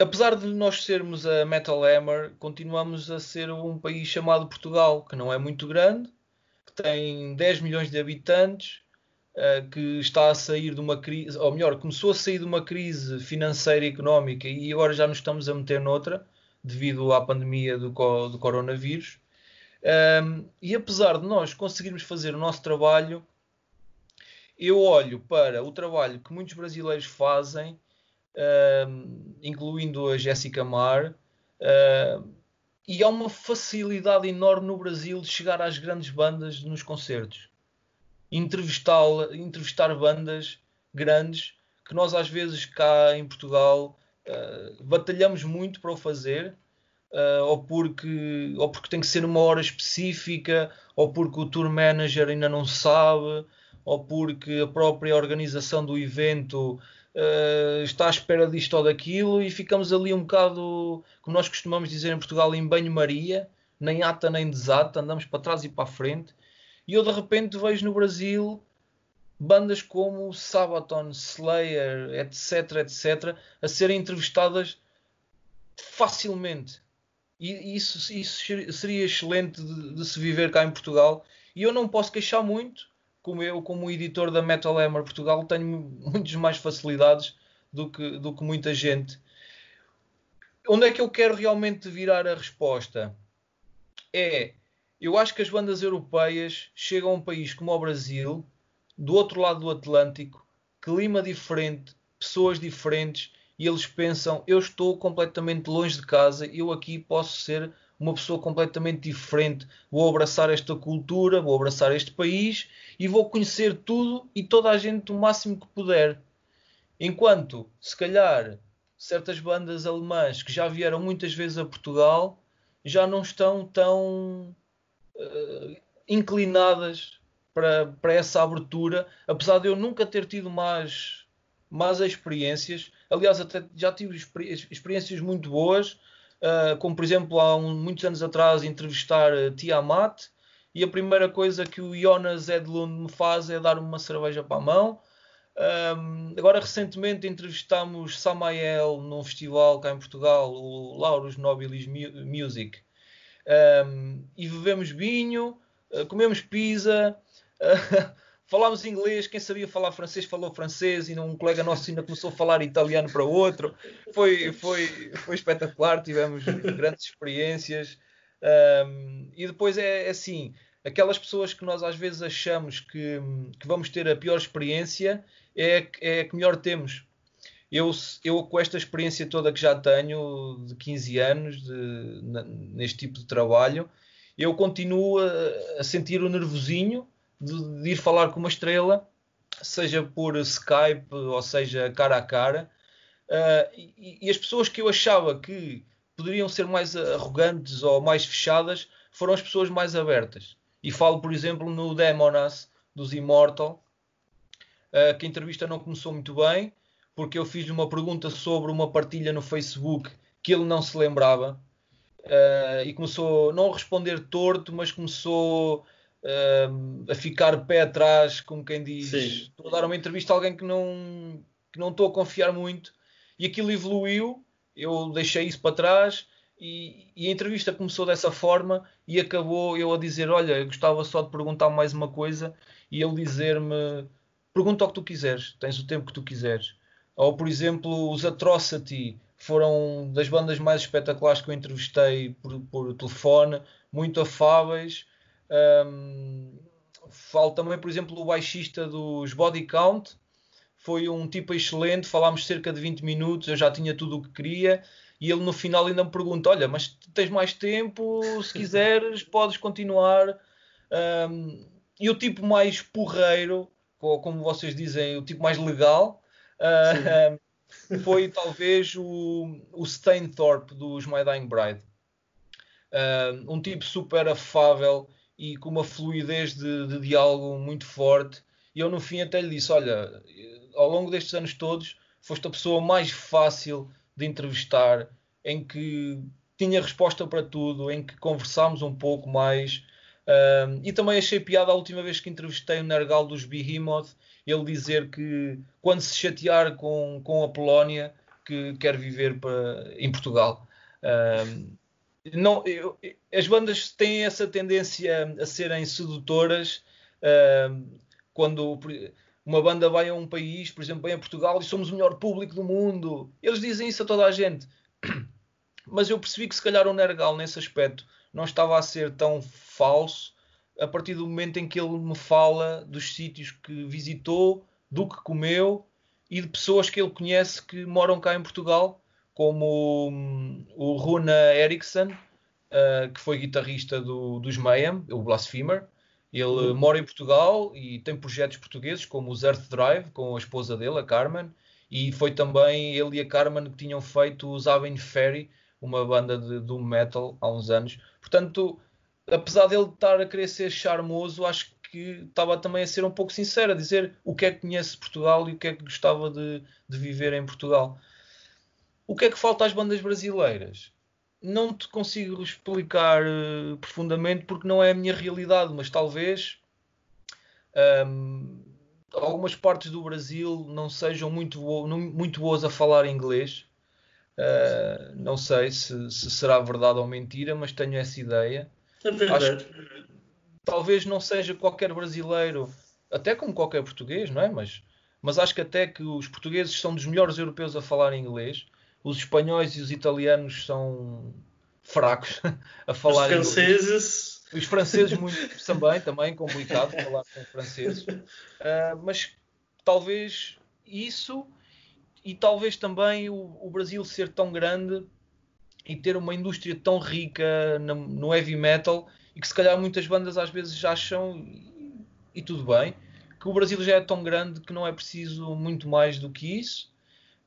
apesar de nós sermos a Metal Hammer, continuamos a ser um país chamado Portugal, que não é muito grande, que tem 10 milhões de habitantes, uh, que está a sair de uma crise, ou melhor, começou a sair de uma crise financeira e económica e agora já nos estamos a meter noutra, devido à pandemia do, do coronavírus. Um, e apesar de nós conseguirmos fazer o nosso trabalho, eu olho para o trabalho que muitos brasileiros fazem uh, incluindo a Jéssica Mar. Uh, e há uma facilidade enorme no Brasil de chegar às grandes bandas nos concertos. Entrevistar, entrevistar bandas grandes que nós às vezes cá em Portugal uh, batalhamos muito para o fazer, uh, ou, porque, ou porque tem que ser uma hora específica, ou porque o tour manager ainda não sabe, ou porque a própria organização do evento uh, está à espera disto ou daquilo e ficamos ali um bocado, como nós costumamos dizer em Portugal, em banho-maria, nem ata nem desata, andamos para trás e para a frente. E eu de repente vejo no Brasil bandas como Sabaton, Slayer, etc, etc, a serem entrevistadas facilmente. E isso, isso seria excelente de, de, se viver cá em Portugal. E eu não posso queixar muito, como eu, como editor da Metal Hammer Portugal, tenho muitas mais facilidades do que, do que muita gente. Onde é que eu quero realmente virar a resposta? É, eu acho que as bandas europeias chegam a um país como o Brasil, do outro lado do Atlântico, clima diferente, pessoas diferentes, e eles pensam: eu estou completamente longe de casa, eu aqui posso ser uma pessoa completamente diferente. Vou abraçar esta cultura, vou abraçar este país e vou conhecer tudo e toda a gente o máximo que puder. Enquanto, se calhar, certas bandas alemãs que já vieram muitas vezes a Portugal já não estão tão uh, inclinadas para, para essa abertura, apesar de eu nunca ter tido mais, mais experiências. Aliás, até já tive experiências muito boas uh, como por exemplo há um, muitos anos atrás entrevistar uh, Tiamat e a primeira coisa que o Jonas Edlund me faz é dar-me uma cerveja para a mão. Um, agora recentemente entrevistámos Samael num festival cá em Portugal, o Lauros Nobilis Music, um, e bebemos vinho, uh, comemos pizza. falámos inglês, quem sabia falar francês falou francês e um colega nosso ainda começou a falar italiano para outro. Foi, foi, foi espetacular, tivemos grandes experiências. Um, e depois é, é assim, aquelas pessoas que nós às vezes achamos que, que vamos ter a pior experiência é, é a que melhor temos. Eu, eu, com esta experiência toda que já tenho de 15 anos de, neste tipo de trabalho, eu continuo a, a sentir o nervosinho de, de ir falar com uma estrela, seja por Skype ou seja cara a cara. Uh, e, e, as pessoas que eu achava que poderiam ser mais arrogantes ou mais fechadas foram as pessoas mais abertas. E falo, por exemplo, no Demonas dos Immortal, uh, que a entrevista não começou muito bem, porque eu fiz-lhe uma pergunta sobre uma partilha no Facebook que ele não se lembrava. Uh, e começou não a responder torto, mas começou uh, a ficar pé atrás, como quem diz, Sim. estou a dar uma entrevista a alguém que não, que não estou a confiar muito, e aquilo evoluiu, eu deixei isso para trás, e, e, a entrevista começou dessa forma e acabou eu a dizer, olha, eu gostava só de perguntar mais uma coisa, e ele dizer-me, pergunta o que tu quiseres, tens o tempo que tu quiseres. Ou, por exemplo, os Atrocity foram das bandas mais espetaculares que eu entrevistei por, por telefone, muito afáveis, um, falo também, por exemplo, do baixista dos Body Count. Foi um tipo excelente, falámos cerca de 20 minutos, eu já tinha tudo o que queria. E ele no final ainda me pergunta: Olha, mas tens mais tempo, se quiseres, podes continuar. Um, e o tipo mais porreiro, como vocês dizem, o tipo mais legal, uh, foi talvez o, o Stainthorpe dos My Dying Bride. Uh, um tipo super afável, e com uma fluidez de, de diálogo muito forte. E eu no fim até lhe disse: Olha, ao longo destes anos todos, foste a pessoa mais fácil de entrevistar, em que tinha resposta para tudo, em que conversámos um pouco mais. Um, e também achei piada a última vez que entrevistei o Nergal dos Behemoth, ele dizer que quando se chatear com, com a Polónia, que quer viver para, em Portugal. Um, não, eu, as bandas têm essa tendência a serem sedutoras um, quando uma banda vai a um país, por exemplo, vem a Portugal e somos o melhor público do mundo. Eles dizem isso a toda a gente. Mas eu percebi que se calhar o Nergal nesse aspecto não estava a ser tão falso a partir do momento em que ele me fala dos sítios que visitou, do que comeu e de pessoas que ele conhece que moram cá em Portugal, como hum, o Runa Eriksson, uh, que foi guitarrista do, dos Mayhem, o Blasphemer. Ele uhum. mora em Portugal e tem projetos portugueses, como os Earth Drive, com a esposa dele, a Carmen, e foi também ele e a Carmen que tinham feito os Aven Ferry, uma banda de doom metal há uns anos. Portanto, apesar dele estar a querer ser charmoso, acho que estava também a ser um pouco sincero, a dizer o que é que conhece Portugal e o que é que gostava de, de viver em Portugal. O que é que falta às bandas brasileiras? Não te consigo explicar uh, profundamente porque não é a minha realidade, mas talvez um, algumas partes do Brasil não sejam muito, bo muito boas a falar inglês. Uh, não sei se, se, será verdade ou mentira, mas tenho essa ideia. É verdade. Acho, talvez não seja qualquer brasileiro, até como qualquer português, não é? Mas, mas acho que até que os portugueses são dos melhores europeus a falar inglês, os espanhóis e os italianos são fracos a falar os franceses. Os franceses muito também também complicado falar com franceses. Uh, mas talvez isso e talvez também o, o, Brasil ser tão grande e ter uma indústria tão rica no, no heavy metal e que se calhar muitas bandas às vezes acham, e, e tudo bem, que o Brasil já é tão grande que não é preciso muito mais do que isso.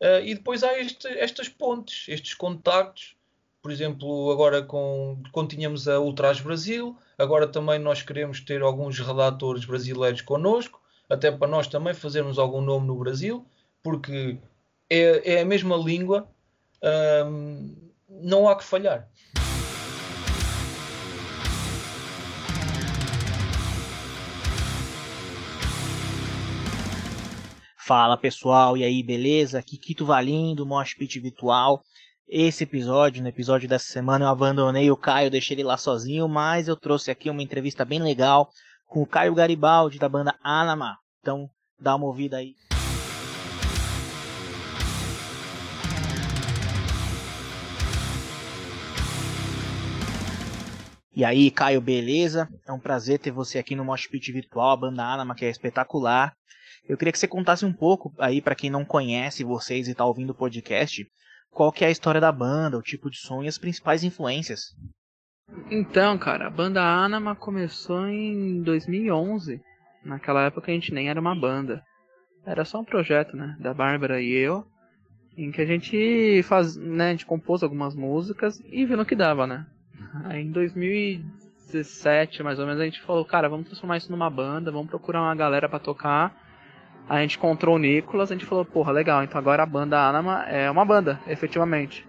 Uh, e depois há este, estas pontes, estes contactos, por exemplo, agora com, quando tínhamos a Ultras Brasil, agora também nós queremos ter alguns redatores brasileiros connosco, até para nós também fazermos algum nome no Brasil, porque é, é a mesma língua, não há que falhar. Fala pessoal, e aí, beleza? Aqui Kito Valim do Mosh Pit Virtual. Esse episódio, no episódio dessa semana, eu abandonei o Caio, deixei ele lá sozinho, mas eu trouxe aqui uma entrevista bem legal com o Caio Garibaldi da banda Anama. Então, dá uma ouvida aí. E aí, Caio, beleza? É um prazer ter você aqui no Mosh Pit Virtual, a banda Anama, que é espetacular. Eu queria que você contasse um pouco aí para quem não conhece vocês e está ouvindo o podcast, qual que é a história da banda, o tipo de som e as principais influências. Então, cara, a banda Anima começou em 2011. Naquela época a gente nem era uma banda. Era só um projeto, né, da Bárbara e eu, em que a gente faz, né, a gente compôs algumas músicas e viu no que dava, né? Aí em 2017, mais ou menos, a gente falou, cara, vamos transformar isso numa banda, vamos procurar uma galera para tocar a gente encontrou o Nicolas, a gente falou, porra, legal, então agora a banda Anima é uma banda, efetivamente.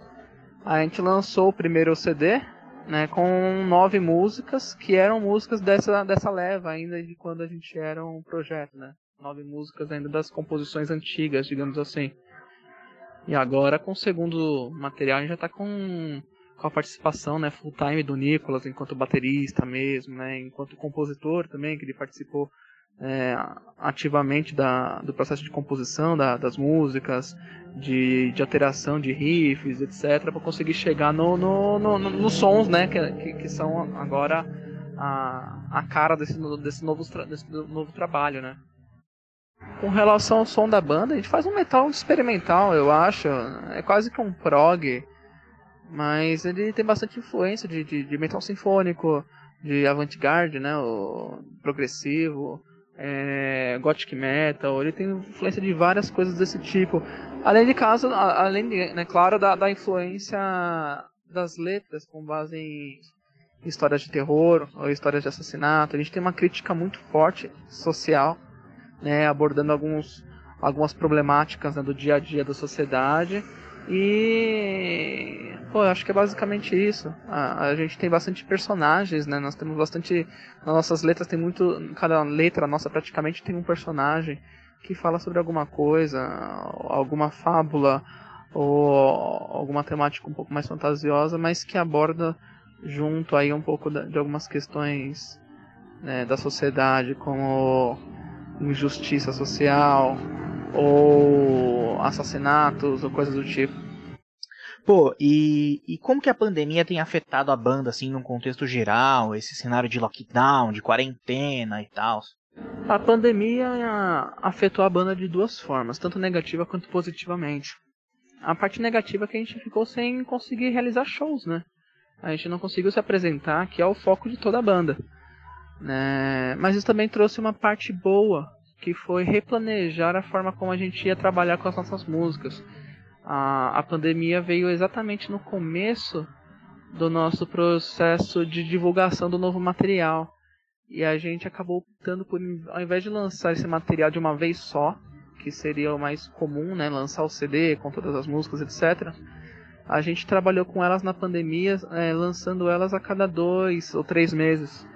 A gente lançou o primeiro CD, né, com nove músicas, que eram músicas dessa, dessa leva ainda de quando a gente era um projeto, né. Nove músicas ainda das composições antigas, digamos assim. E agora com o segundo material a gente já está com, com a participação, né, full time do Nicolas enquanto baterista mesmo, né, enquanto compositor também, que ele participou é, ativamente da, do processo de composição da, das músicas, de, de alteração de riffs, etc., para conseguir chegar no, no, no, no, nos sons né, que, que, que, são agora a, a cara desse, desse, novo, desse novo trabalho. Né. Com relação ao som da banda, a gente faz um metal experimental, eu acho. É quase que um prog, mas ele tem bastante influência de, de, de metal sinfônico, de avant-garde, né, progressivo é, gothic metal, ele tem influência de várias coisas desse tipo. Além de caso, além de, né, claro, da, da influência das letras com base em histórias de terror ou histórias de assassinato. A gente tem uma crítica muito forte social, né, abordando alguns, algumas problemáticas né, do dia a dia da sociedade E pô, acho que é basicamente isso. A, a, gente tem bastante personagens, né? Nós temos bastante. Nas nossas letras tem muito. Cada letra nossa praticamente tem um personagem que fala sobre alguma coisa, alguma fábula ou alguma temática um pouco mais fantasiosa, mas que aborda junto aí um pouco de algumas questões né, da sociedade, como injustiça social ou assassinatos ou coisas do tipo. Pô, e, e como que a pandemia tem afetado a banda, assim, num contexto geral, esse cenário de lockdown, de quarentena e tal? A pandemia afetou a banda de duas formas, tanto negativa quanto positivamente. A parte negativa é que a gente ficou sem conseguir realizar shows, né? A gente não conseguiu se apresentar, que é o foco de toda a banda. Né? Mas isso também trouxe uma parte boa, que foi replanejar a forma como a gente ia trabalhar com as nossas músicas. A, a pandemia veio exatamente no começo do nosso processo de divulgação do novo material. E a gente acabou optando por, ao invés de lançar esse material de uma vez só, que seria o mais comum, né, lançar o CD com todas as músicas, etc. A gente trabalhou com elas na pandemia, é, lançando elas a cada dois ou três meses,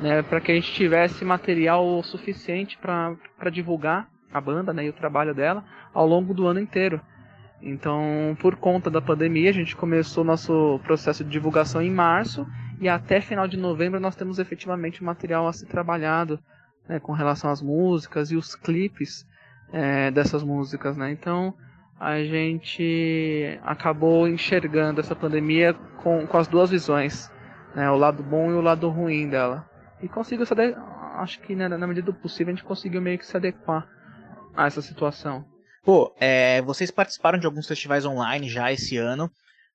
né, para que a gente tivesse material suficiente para divulgar a banda né, e o trabalho dela ao longo do ano inteiro. Então, por conta da pandemia, a gente começou nosso processo de divulgação em março e até final de novembro nós temos efetivamente material a ser trabalhado né, com relação às músicas e os clipes é, dessas músicas, né? Então a gente acabou enxergando essa pandemia com, com as duas visões, né? O lado bom e o lado ruim dela. E conseguiu se acho que né, na medida do possível a gente conseguiu meio que se adequar a essa situação. Pô, é, vocês participaram de alguns festivais online já esse ano.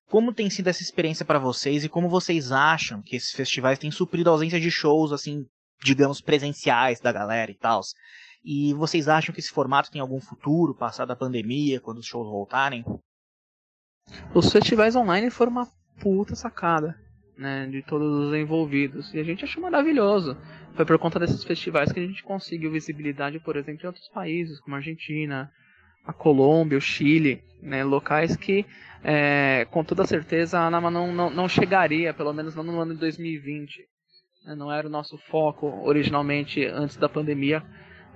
Como tem sido essa experiência para vocês e como vocês acham que esses festivais têm suprido a ausência de shows, assim, digamos, presenciais da galera e tal? E vocês acham que esse formato tem algum futuro, passada a pandemia, quando os shows voltarem? Os festivais online foram uma puta sacada, né, de todos os envolvidos. E a gente achou maravilhoso. Foi por conta desses festivais que a gente conseguiu visibilidade, por exemplo, em outros países, como a Argentina, a Colômbia, o Chile, né, locais que, é, com toda certeza, a Anama não, não, não chegaria, pelo menos não no ano de 2020. Né, não era o nosso foco originalmente antes da pandemia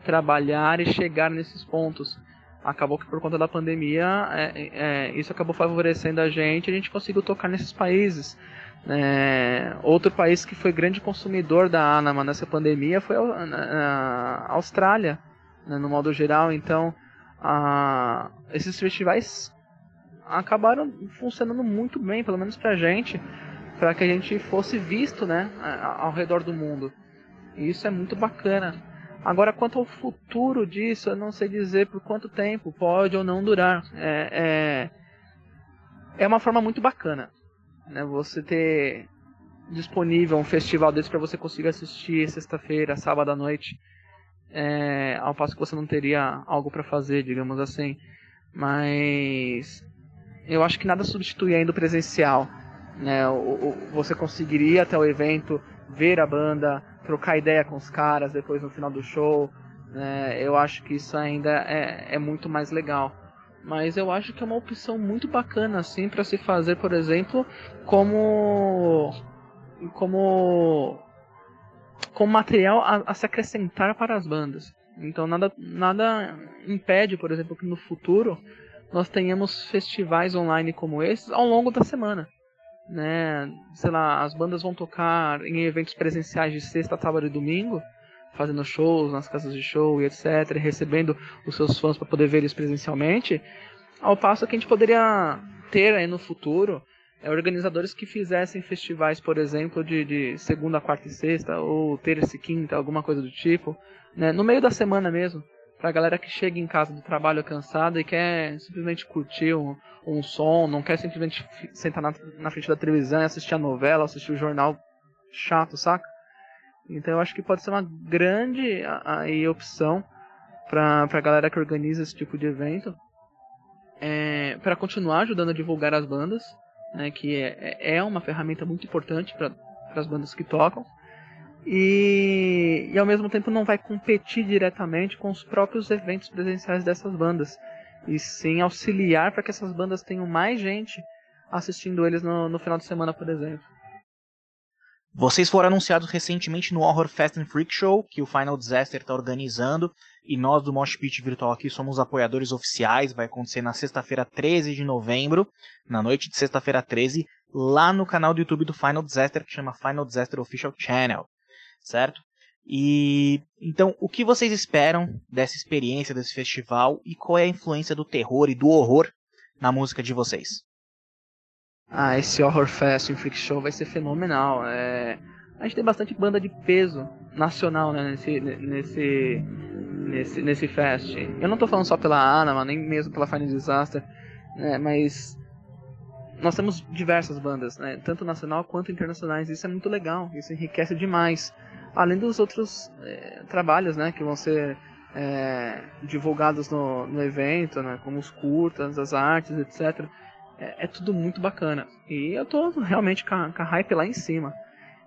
trabalhar e chegar nesses pontos. Acabou que por conta da pandemia, é, é, isso acabou favorecendo a gente, a gente conseguiu tocar nesses países. É, outro país que foi grande consumidor da Anama nessa pandemia foi a, a Austrália, né, no modo geral. Então, a, esses festivais acabaram funcionando muito bem, pelo menos pra gente, para que a gente fosse visto né, ao redor do mundo. E isso é muito bacana. Agora, quanto ao futuro disso, eu não sei dizer por quanto tempo pode ou não durar. É, é, é uma forma muito bacana, né? Você ter disponível um festival desse para você conseguir assistir sexta-feira, sábado à noite, é, ao passo que você não teria algo para fazer, digamos assim. Mas eu acho que nada substitui ainda o presencial. Né? O, o, você conseguiria até o evento ver a banda, trocar ideia com os caras depois no final do show. Né? Eu acho que isso ainda é, é muito mais legal. Mas eu acho que é uma opção muito bacana assim para se fazer, por exemplo, como como como material a, a, se acrescentar para as bandas. Então nada nada impede, por exemplo, que no futuro nós tenhamos festivais online como esses ao longo da semana né? Sei lá, as bandas vão tocar em eventos presenciais de sexta, sábado e domingo, fazendo shows nas casas de show e etc, recebendo os seus fãs para poder ver eles presencialmente. Ao passo que a gente poderia ter aí no futuro é, organizadores que fizessem festivais, por exemplo, de, de, segunda, quarta e sexta, ou terça e quinta, alguma coisa do tipo, né? no meio da semana mesmo, pra galera que chega em casa do trabalho cansada e quer simplesmente curtir um, um som, não quer simplesmente sentar na, na frente da televisão e assistir a novela, assistir o jornal chato, saca? Então eu acho que pode ser uma grande aí, opção para a galera que organiza esse tipo de evento é, para continuar ajudando a divulgar as bandas, né, que é, é, é uma ferramenta muito importante para as bandas que tocam. E, e ao mesmo tempo não vai competir diretamente com os próprios eventos presenciais dessas bandas. e sim auxiliar para que essas bandas tenham mais gente assistindo eles no, no final de semana, por exemplo. Vocês foram anunciados recentemente no Horror Fest and Freak Show, que o Final Disaster está organizando, e nós do Mosh Pit Virtual aqui somos apoiadores oficiais. Vai acontecer na sexta-feira 13 de novembro, na noite de sexta-feira 13, lá no canal do YouTube do Final Disaster, que chama Final Disaster Official Channel, certo? E então, o que vocês esperam dessa experiência, desse festival, e qual é a influência do terror e do horror na música de vocês? Ah, esse Horror Fest em Freak Show vai ser fenomenal. É... A gente tem bastante banda de peso nacional né, nesse, nesse, nesse, nesse fest. Eu não estou falando só pela Anima, nem mesmo pela Final Disaster, né, mas nós temos diversas bandas, né, tanto nacional quanto internacionais. Isso é muito legal, isso enriquece demais. Além dos outros é, trabalhos né, que vão ser é, divulgados no, no evento, né, como os curtas, as artes, etc é, é, tudo muito bacana. E eu tô realmente com a, com a hype lá em cima.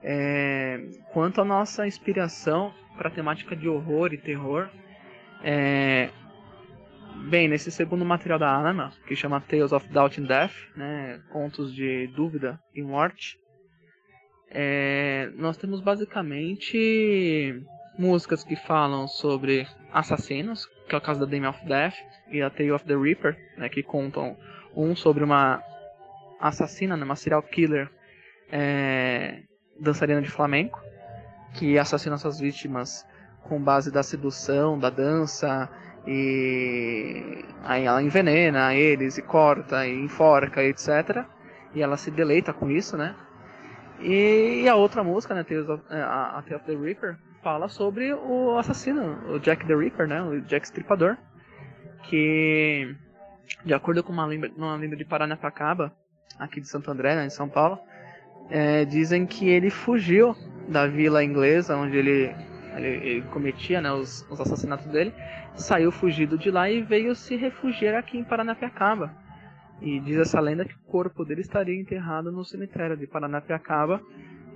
É, quanto à nossa inspiração para a temática de horror e terror, é, bem, nesse segundo material da Anna, que chama Tales of Doubt and Death, né, Contos de Dúvida e Morte, é, nós temos basicamente músicas que falam sobre assassinos, que é o caso da Dame of Death, e a Tale of the Reaper, né, que contam um sobre uma assassina, né, uma serial killer é, dançarina de flamenco, que assassina suas vítimas com base da sedução, da dança, e aí ela envenena eles e corta e enforca, etc. E ela se deleita com isso, né? E, a outra música, né, Tales of, é, a, a Tale of the Reaper, fala sobre o assassino, o Jack the Ripper, né, o Jack Stripador, que de acordo com uma lenda, uma lenda de Paranapiacaba, aqui de Santo André, né, em São Paulo, é, dizem que ele fugiu da vila inglesa onde ele, ele, ele cometia né, os, os, assassinatos dele, saiu fugido de lá e veio se refugiar aqui em Paranapiacaba. E diz essa lenda que o corpo dele estaria enterrado no cemitério de Paranapiacaba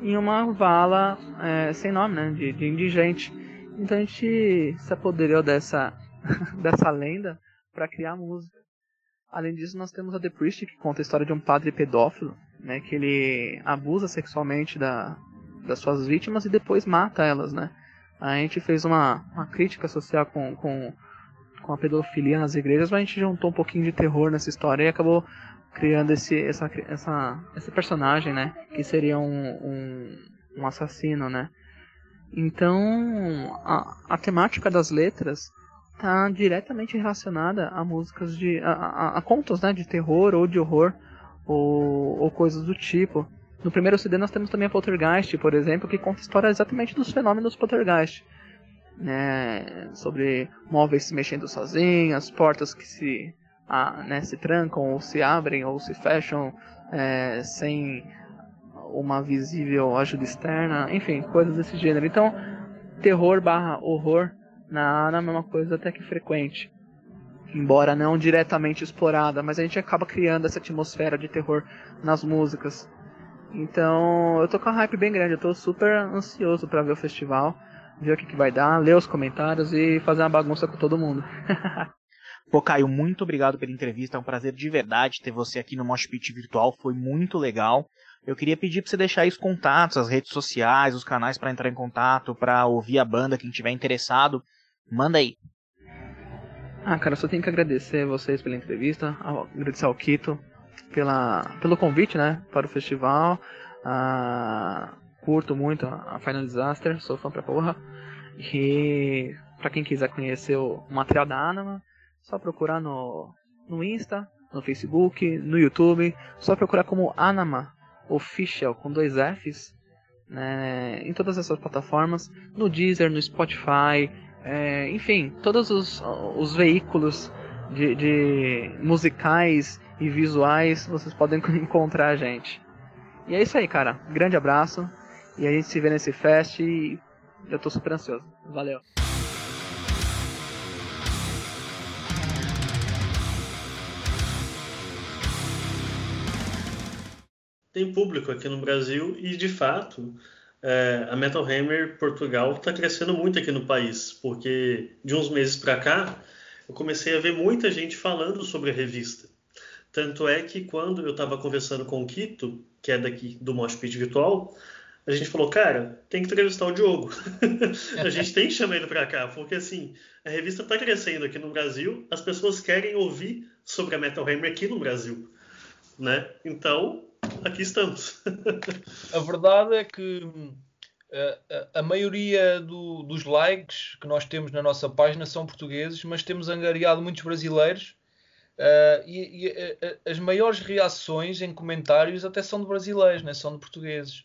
em uma vala é, sem nome, né, de, de indigente. Então a gente se apoderou dessa, dessa lenda para criar música. Além disso, nós temos a The Priest, que conta a história de um padre pedófilo, né, que ele abusa sexualmente da, das suas vítimas e depois mata elas, né. A gente fez uma, uma crítica social com, com, com a pedofilia nas igrejas, mas a gente juntou um pouquinho de terror nessa história e acabou criando esse, essa, essa, esse personagem, né, que seria um, um, um assassino, né. Então, a, a temática das letras está diretamente relacionada a músicas de. a, a, a, contos né, de terror ou de horror ou, ou coisas do tipo. No primeiro CD nós temos também a Poltergeist, por exemplo, que conta a história exatamente dos fenômenos Poltergeist. Né, sobre móveis se mexendo sozinhos, portas que se, ah, né, se trancam ou se abrem ou se fecham é, sem uma visível ajuda externa, enfim, coisas desse gênero. Então, terror barra horror na Ana é uma coisa até que frequente. Embora não diretamente explorada, mas a gente acaba criando essa atmosfera de terror nas músicas. Então, eu tô com a hype bem grande, eu tô super ansioso para ver o festival, ver o que, que vai dar, ler os comentários e fazer uma bagunça com todo mundo. Pô, Caio, muito obrigado pela entrevista. É um prazer de verdade ter você aqui no Mosh Pit Virtual. Foi muito legal. Eu queria pedir para você deixar aí os contatos, as redes sociais, os canais para entrar em contato, para ouvir a banda, quem tiver interessado. Manda aí. Ah, cara, só tenho que agradecer vocês pela entrevista, agradecer ao Quito pela, pelo convite, né, para o festival. Ah, curto muito a Final Disaster, sou fã pra porra. E para quem quiser conhecer o material da Anima, só procurar no, no Insta, no Facebook, no YouTube, só procurar como Anima Official com dois Fs, né, em todas essas plataformas, no Deezer, no Spotify, é, enfim, todos os, os veículos de, de, musicais e visuais vocês podem encontrar a gente. E é isso aí, cara. Grande abraço. E a gente se vê nesse fest e eu tô super ansioso. Valeu. Tem público aqui no Brasil e de fato é, a Metal Hammer Portugal está crescendo muito aqui no país, porque de uns meses para cá eu comecei a ver muita gente falando sobre a revista. Tanto é que quando eu estava conversando com o Kito, que é daqui do Mosh Pit Virtual, a gente falou, cara, tem que entrevistar o Diogo. a gente tem que chamar ele para cá, porque assim, a revista está crescendo aqui no Brasil, as pessoas querem ouvir sobre a Metal Hammer aqui no Brasil, né? Então, aqui estamos. a verdade é que a, a, a maioria do, dos likes que nós temos na nossa página são portugueses, mas temos angariado muitos brasileiros Uh, e, e as maiores reações em comentários até são de brasileiros, né? são de portugueses.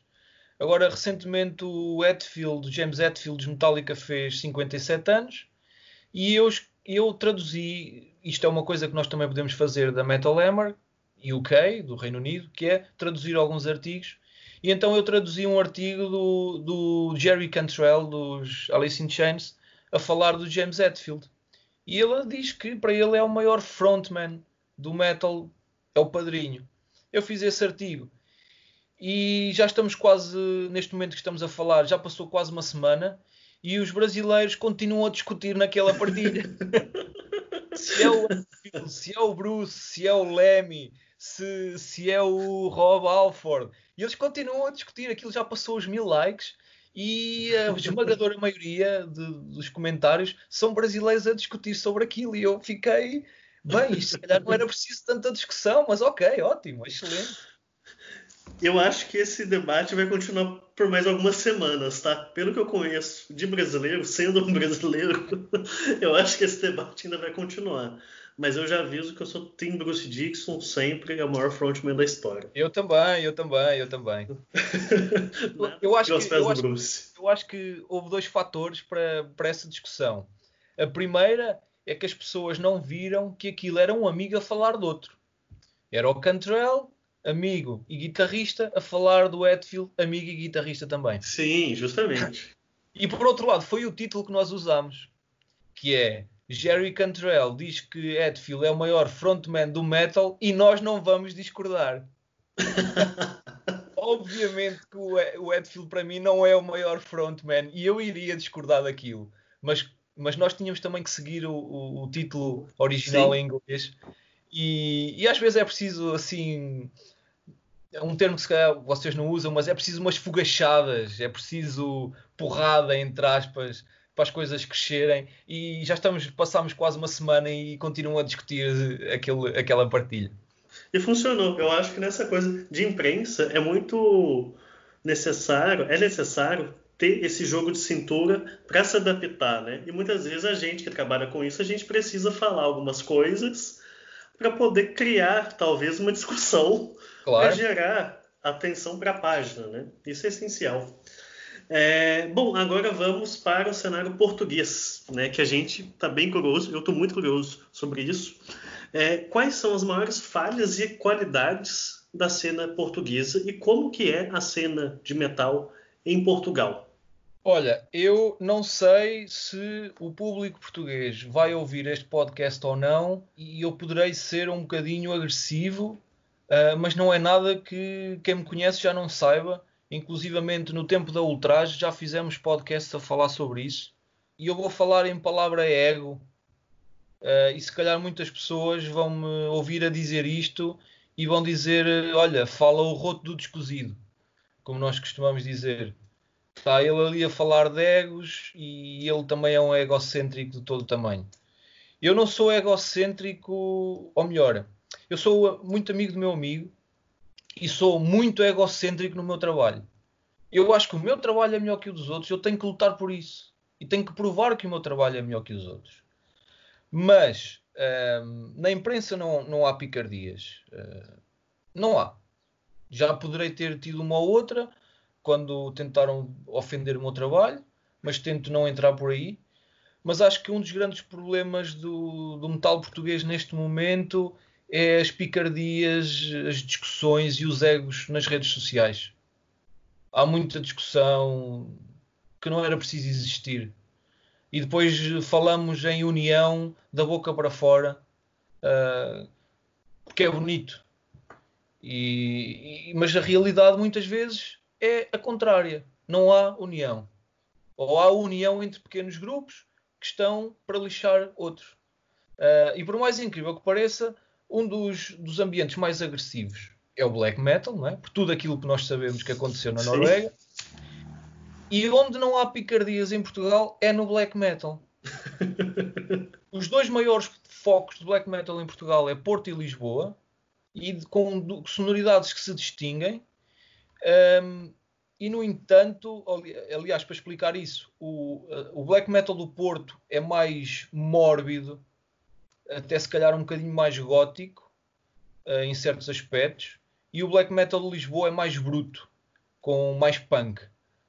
Agora, recentemente, o Hetfield, James Hetfield de Metallica fez 57 anos e eu, eu traduzi. Isto é uma coisa que nós também podemos fazer da Metal Hammer, UK, do Reino Unido, que é traduzir alguns artigos. E então eu traduzi um artigo do, do Jerry Cantrell, dos Alice in Chains, a falar do James Hetfield. E ele diz que para ele é o maior frontman do metal, é o padrinho. Eu fiz esse artigo e já estamos quase, neste momento que estamos a falar, já passou quase uma semana e os brasileiros continuam a discutir naquela partilha. se, é o, se é o Bruce, se é o Lemmy, se, se é o Rob Alford. E eles continuam a discutir, aquilo já passou os mil likes e a esmagadora maioria de, dos comentários são brasileiros a discutir sobre aquilo. E eu fiquei, bem, se calhar não era preciso tanta discussão, mas ok, ótimo, excelente. Eu acho que esse debate vai continuar por mais algumas semanas, tá? Pelo que eu conheço de brasileiro, sendo um brasileiro, eu acho que esse debate ainda vai continuar. Mas eu já aviso que eu sou Tim Bruce Dixon, sempre é o maior frontman da história. Eu também, eu também, eu também. eu, acho que, eu, acho, eu acho que houve dois fatores para, para essa discussão. A primeira é que as pessoas não viram que aquilo era um amigo a falar do outro. Era o Cantrell amigo e guitarrista, a falar do Hetfield, amigo e guitarrista também. Sim, justamente. E por outro lado, foi o título que nós usamos, que é Jerry Cantrell diz que Hetfield é o maior frontman do metal e nós não vamos discordar. Obviamente que o Hetfield para mim não é o maior frontman e eu iria discordar daquilo, mas, mas nós tínhamos também que seguir o, o, o título original Sim. em inglês e, e às vezes é preciso assim é um termo que se calhar vocês não usam, mas é preciso umas fogachadas, é preciso porrada, entre aspas, para as coisas crescerem. E já estamos, passámos quase uma semana e continuam a discutir aquele, aquela partilha. E funcionou. Eu acho que nessa coisa de imprensa é muito necessário, é necessário ter esse jogo de cintura para se adaptar, né? E muitas vezes a gente que trabalha com isso, a gente precisa falar algumas coisas para poder criar talvez uma discussão claro. para gerar atenção para a página, né? Isso é essencial. É, bom, agora vamos para o cenário português, né? Que a gente está bem curioso, eu estou muito curioso sobre isso. É, quais são as maiores falhas e qualidades da cena portuguesa e como que é a cena de metal em Portugal? Olha, eu não sei se o público português vai ouvir este podcast ou não, e eu poderei ser um bocadinho agressivo, uh, mas não é nada que quem me conhece já não saiba. Inclusivamente no tempo da Ultraje já fizemos podcasts a falar sobre isso. E eu vou falar em palavra ego. Uh, e se calhar muitas pessoas vão me ouvir a dizer isto e vão dizer: Olha, fala o roto do descozido, como nós costumamos dizer. Está ele ali a falar de egos e ele também é um egocêntrico de todo o tamanho. Eu não sou egocêntrico, ou melhor, eu sou muito amigo do meu amigo e sou muito egocêntrico no meu trabalho. Eu acho que o meu trabalho é melhor que o dos outros, eu tenho que lutar por isso e tenho que provar que o meu trabalho é melhor que os outros. Mas hum, na imprensa não, não há picardias. Uh, não há. Já poderei ter tido uma ou outra, quando tentaram ofender o meu trabalho, mas tento não entrar por aí. Mas acho que um dos grandes problemas do, do metal português neste momento é as picardias, as discussões e os egos nas redes sociais. Há muita discussão que não era preciso existir. E depois falamos em união da boca para fora, uh, porque é bonito. E, e, mas a realidade muitas vezes é a contrária. Não há união. Ou há união entre pequenos grupos que estão para lixar outros. Uh, e por mais incrível que pareça, um dos, dos ambientes mais agressivos é o black metal, não é? Por tudo aquilo que nós sabemos que aconteceu na Noruega. E onde não há picardias em Portugal é no black metal. Os dois maiores focos de black metal em Portugal é Porto e Lisboa, e de, com sonoridades que se distinguem. Um, e no entanto, aliás, para explicar isso, o, o black metal do Porto é mais mórbido, até se calhar um bocadinho mais gótico uh, em certos aspectos, e o black metal de Lisboa é mais bruto, com mais punk.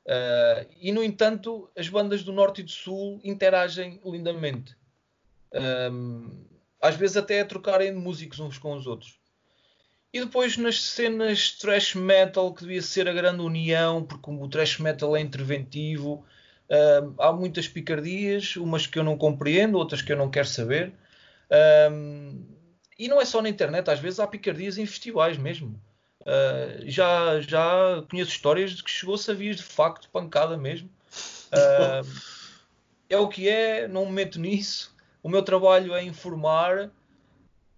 Uh, e no entanto, as bandas do norte e do sul interagem lindamente. Um, às vezes até a trocarem músicos uns com os outros. E depois nas cenas thrash metal, que devia ser a grande união, porque o thrash metal é interventivo, uh, há muitas picardias, umas que eu não compreendo, outras que eu não quero saber. Um, e não é só na internet, às vezes há picardias em festivais mesmo. Uh, já, já conheço histórias de que chegou-se a vias de facto pancada mesmo. Uh, é o que é, não me meto nisso. O meu trabalho é informar.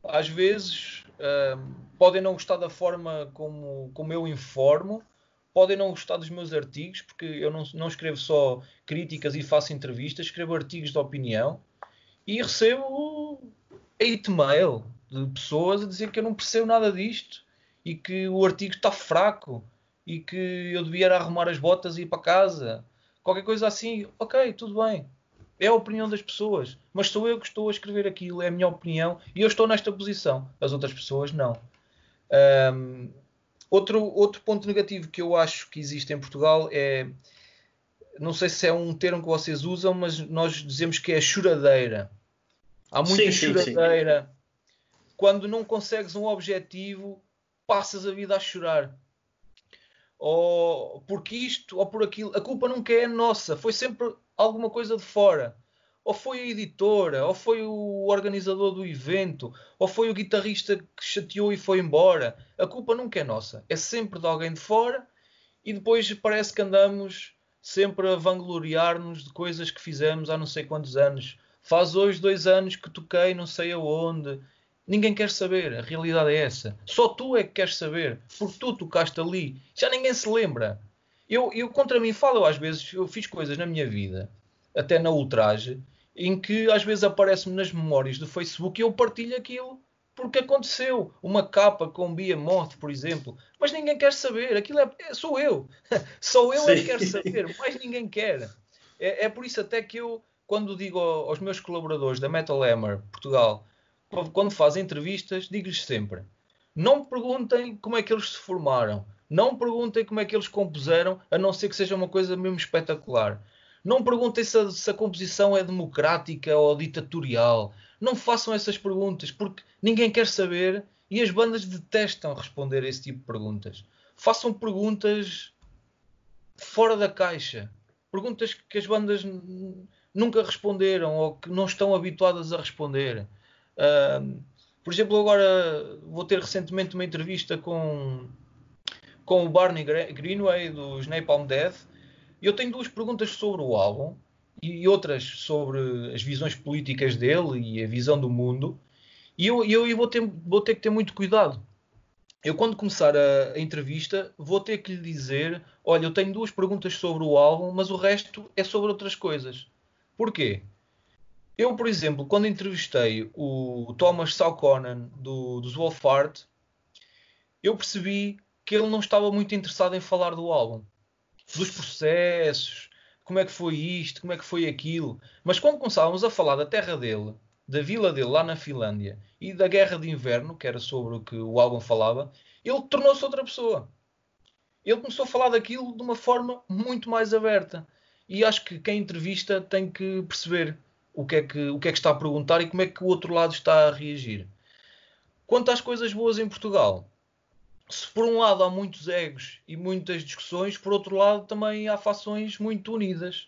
Às vezes uh, podem não gostar da forma como, como eu informo, podem não gostar dos meus artigos, porque eu não, não escrevo só críticas e faço entrevistas, escrevo artigos de opinião e recebo hate mail de pessoas a dizer que eu não percebo nada disto e que o artigo está fraco e que eu devia arrumar as botas e ir para casa. Qualquer coisa assim, ok, tudo bem. É a opinião das pessoas, mas sou eu que estou a escrever aquilo, é a minha opinião e eu estou nesta posição. As outras pessoas não. Um, outro, outro ponto negativo que eu acho que existe em Portugal é. Não sei se é um termo que vocês usam, mas nós dizemos que é choradeira. Há muita sim, choradeira. Sim, sim. Quando não consegues um objetivo, passas a vida a chorar. Ou porque isto ou por aquilo. A culpa nunca é nossa, foi sempre alguma coisa de fora. Ou foi a editora, ou foi o organizador do evento, ou foi o guitarrista que chateou e foi embora. A culpa nunca é nossa, é sempre de alguém de fora e depois parece que andamos sempre a vangloriar-nos de coisas que fizemos há não sei quantos anos. Faz hoje dois anos que toquei não sei aonde, Ninguém quer saber, a realidade é essa. Só tu é que queres saber, porque tu tocaste ali. Já ninguém se lembra. Eu, eu contra mim falo, às vezes, eu fiz coisas na minha vida, até na ultraje, em que às vezes aparece-me nas memórias do Facebook e eu partilho aquilo porque aconteceu. Uma capa com Behemoth, por exemplo. Mas ninguém quer saber. Aquilo é, é sou eu. Só eu Sim. é que quero saber. Mais ninguém quer. É, é por isso até que eu, quando digo aos meus colaboradores da Metal Hammer Portugal quando fazem entrevistas, digo-lhes sempre: não perguntem como é que eles se formaram, não perguntem como é que eles compuseram, a não ser que seja uma coisa mesmo espetacular. Não perguntem se a, se a composição é democrática ou ditatorial. Não façam essas perguntas, porque ninguém quer saber e as bandas detestam responder a esse tipo de perguntas. Façam perguntas fora da caixa. Perguntas que as bandas nunca responderam ou que não estão habituadas a responder por exemplo, agora vou ter recentemente uma entrevista com, com o Barney Greenway dos Napalm Death e eu tenho duas perguntas sobre o álbum e outras sobre as visões políticas dele e a visão do mundo. E eu, eu, eu vou, ter, vou ter que ter muito cuidado. Eu, quando começar a, a, entrevista, vou ter que lhe dizer: Olha, eu tenho duas perguntas sobre o álbum, mas o resto é sobre outras coisas. Porquê? Eu, por exemplo, quando entrevistei o Thomas Saukonen do, do Wolfart, eu percebi que ele não estava muito interessado em falar do álbum, dos processos, como é que foi isto, como é que foi aquilo. Mas quando começávamos a falar da terra dele, da vila dele lá na Finlândia e da guerra de inverno, que era sobre o que o álbum falava, ele tornou-se outra pessoa. Ele começou a falar daquilo de uma forma muito mais aberta. E acho que quem entrevista tem que perceber o que, é que, o que é que está a perguntar e como é que o outro lado está a reagir. Quanto às coisas boas em Portugal, se por um lado há muitos egos e muitas discussões, por outro lado também há fações muito unidas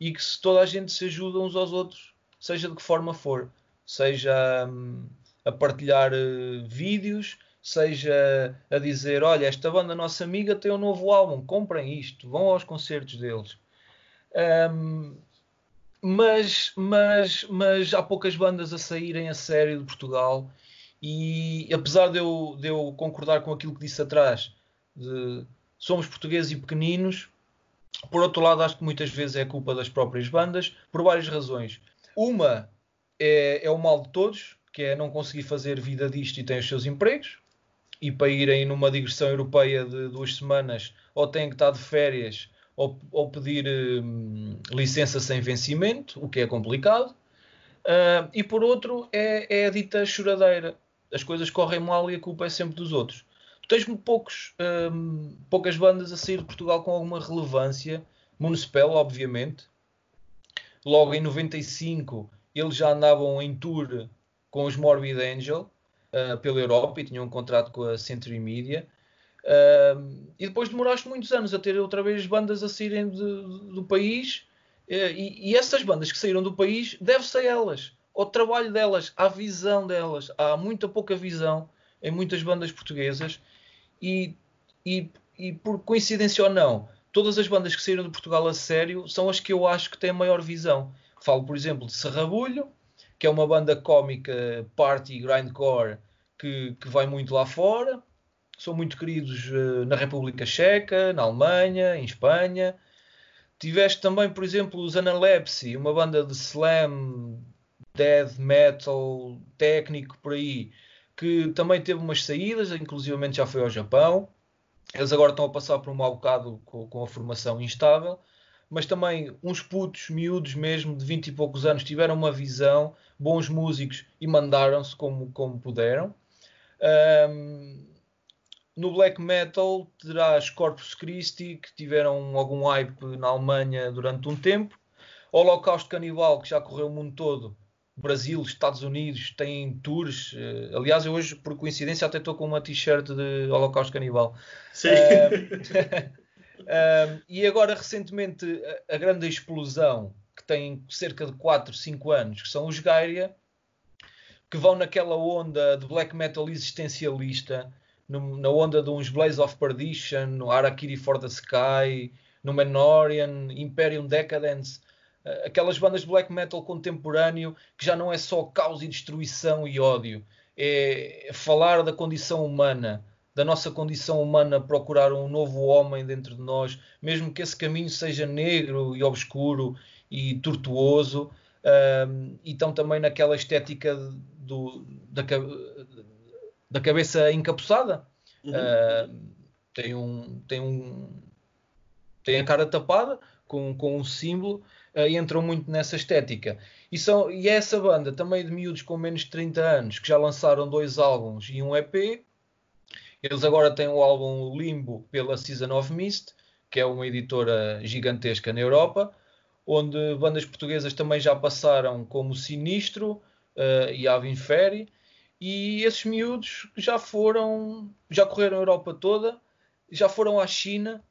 e que se toda a gente se ajuda uns aos outros, seja de que forma for, seja hum, a partilhar uh, vídeos, seja a dizer, olha, esta banda nossa amiga tem um novo álbum, comprem isto, vão aos concertos deles. Um, mas, mas, mas há poucas bandas a saírem a sério de Portugal e apesar de eu, de eu concordar com aquilo que disse atrás, de somos portugueses e pequeninos, por outro lado acho que muitas vezes é culpa das próprias bandas, por várias razões. Uma é, é o mal de todos, que é não conseguir fazer vida disto e têm os seus empregos, e para irem numa digressão europeia de duas semanas ou têm que estar de férias ou, ou pedir hum, licença sem vencimento, o que é complicado. Uh, e por outro é, é a dita choradeira. As coisas correm mal e a culpa é sempre dos outros. Tu tens poucos, um, poucas bandas a sair de Portugal com alguma relevância. Municipal, obviamente. Logo em 95 eles já andavam em tour com os Morbid Angel uh, pela Europa e tinham um contrato com a Century Media. E depois demoraste muitos anos a ter outra vez bandas a saírem de, de, do país. Uh, e, e, essas bandas que saíram do país, deve-se a elas, ao trabalho delas, à visão delas. Há muita pouca visão em muitas bandas portuguesas. E, e, e por coincidência ou não, todas as bandas que saíram de Portugal a sério são as que eu acho que têm maior visão. Falo, por exemplo, de Serrabulho, que é uma banda cómica party grindcore que, que vai muito lá fora são muito queridos uh, na República Checa, na Alemanha, em Espanha. Tiveste também, por exemplo, os Analepsy, uma banda de slam, death metal, técnico por aí, que também teve umas saídas, inclusive já foi ao Japão. Eles agora estão a passar por um mau bocado com, com a formação instável, mas também uns putos miúdos mesmo, de 20 e poucos anos, tiveram uma visão, bons músicos e mandaram-se como, como puderam. Um, no black metal terás Corpus Christi, que tiveram algum hype na Alemanha durante um tempo. Holocausto Canibal, que já correu o mundo todo. Brasil, Estados Unidos, têm tours. Eh, aliás, eu hoje, por coincidência, até estou com uma t-shirt de Holocausto Canibal. Sim. Uh, e agora, recentemente, a, grande explosão, que tem cerca de 4, 5 anos, que são os Gairia, que vão naquela onda de black metal existencialista, no, na onda de uns Blaze of Perdition, no Arakiri for the Sky, no Menorian, Imperium Decadence, uh, aquelas bandas de black metal contemporâneo que já não é só caos e destruição e ódio, é falar da condição humana, da nossa condição humana, procurar um novo homem dentro de nós, mesmo que esse caminho seja negro e obscuro e tortuoso, uh, e estão também naquela estética do, da, da cabeça encapuçada. Uhum. Uh, tem um tem um tem a cara tapada com, com um símbolo uh, e entram muito nessa estética. E, são, e é essa banda também de miúdos com menos de 30 anos que já lançaram dois álbuns e um EP. Eles agora têm o álbum Limbo pela Season of Mist, que é uma editora gigantesca na Europa, onde bandas portuguesas também já passaram como Sinistro uh, e Avin Ferry e esses miúdos já foram, já correram a Europa toda, já foram à China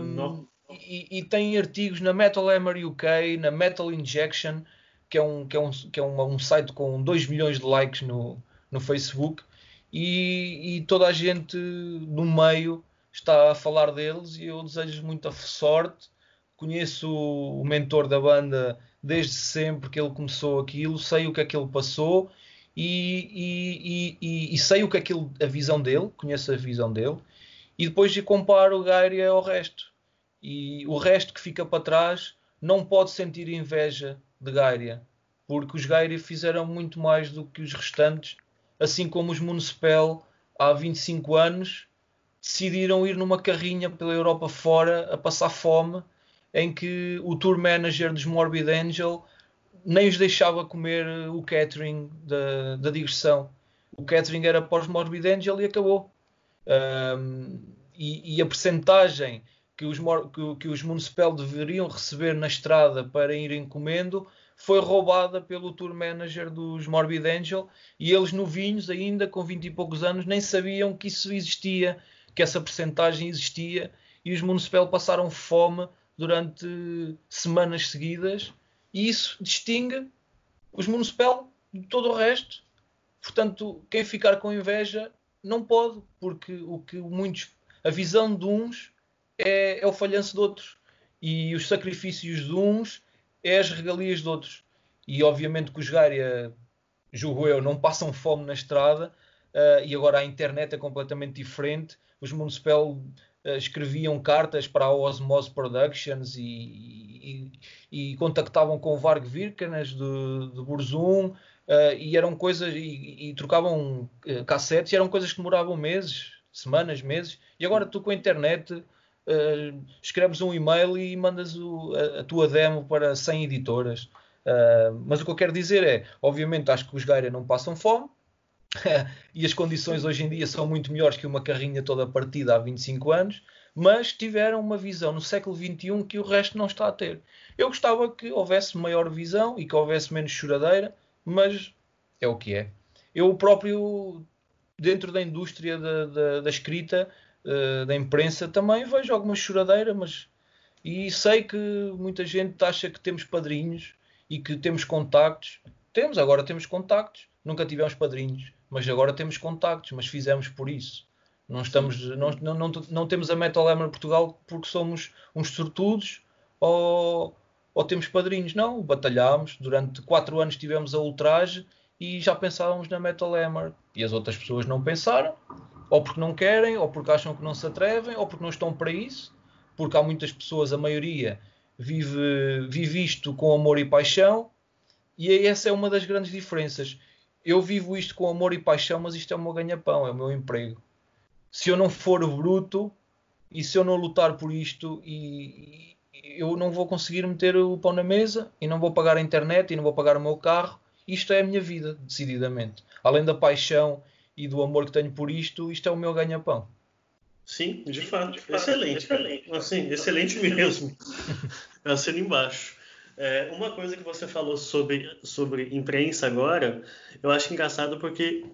um, e, e têm artigos na Metal Hammer UK, na Metal Injection, que é um, que é um, que é um, um site com 2 milhões de likes no, no Facebook, e, e, toda a gente no meio está a falar deles e eu desejo muita sorte. Conheço o mentor da banda desde sempre que ele começou aquilo, sei o que é que ele passou e, e, e, sei o que é aquilo, a visão dele, conheço a visão dele, e depois comparo o Gairia ao resto. E o resto que fica para trás não pode sentir inveja de Gairia, porque os Gairia fizeram muito mais do que os restantes, assim como os Municipal há 25 anos decidiram ir numa carrinha pela Europa fora a passar fome, em que o tour manager dos Morbid Angel nem os deixava comer o catering da, da digressão. O catering era pós Morbid Angel e acabou. Um, e, e, a percentagem que os, que, que os Municipal deveriam receber na estrada para irem comendo foi roubada pelo tour manager dos Morbid Angel e eles novinhos ainda com 20 e poucos anos nem sabiam que isso existia, que essa percentagem existia e os Municipal passaram fome durante semanas seguidas e isso distingue os Municipal de todo o resto. Portanto, quem ficar com inveja não pode, porque o que muitos, a visão de uns é, é o falhanço de outros. E os sacrifícios de uns é as regalias de outros. E obviamente que os Gária, julgo eu, não passam fome na estrada uh, e agora a internet é completamente diferente. Os Municipal escreviam cartas para a Osmose Productions e, e, e contactavam com o Varg Virkanes de, de Burzum uh, e eram coisas e, e trocavam cassetes e eram coisas que demoravam meses, semanas, meses. E agora tu com a internet uh, escreves um e-mail e mandas o, a, a, tua demo para 100 editoras. Mas o que eu quero dizer é, obviamente, acho que os Gaia não passam fome e as condições hoje em dia são muito melhores que uma carrinha toda partida há 25 anos, mas tiveram uma visão no século XXI que o resto não está a ter. Eu gostava que houvesse maior visão e que houvesse menos choradeira, mas é o que é. Eu próprio, dentro da indústria da, da, da escrita, uh, da imprensa, também vejo alguma choradeira, mas e sei que muita gente acha que temos padrinhos e que temos contactos. Temos, agora temos contactos. Nunca tivemos padrinhos, mas agora temos contactos, mas fizemos por isso. Não, estamos, não, não, não, não temos a Metal Hammer Portugal porque somos uns sortudos ou, ou temos padrinhos. Não, batalhámos. Durante quatro anos tivemos a ultraje e já pensávamos na Metal Hammer. E as outras pessoas não pensaram ou porque não querem, ou porque acham que não se atrevem, ou porque não estão para isso, porque há muitas pessoas, a maioria, vive, vive isto com amor e paixão, e essa é uma das grandes diferenças. Eu vivo isto com amor e paixão, mas isto é o meu ganha-pão, é o meu emprego. Se eu não for bruto e se eu não lutar por isto, e, e eu não vou conseguir meter o pão na mesa, e não vou pagar a internet, e não vou pagar o meu carro, isto é a minha vida, decididamente. Além da paixão e do amor que tenho por isto, isto é o meu ganha-pão. Sim, de fato. De fato excelente. Excelente. Assim, excelente mesmo. Assino embaixo. É, uma coisa que você falou sobre, sobre imprensa agora, eu acho engraçado porque,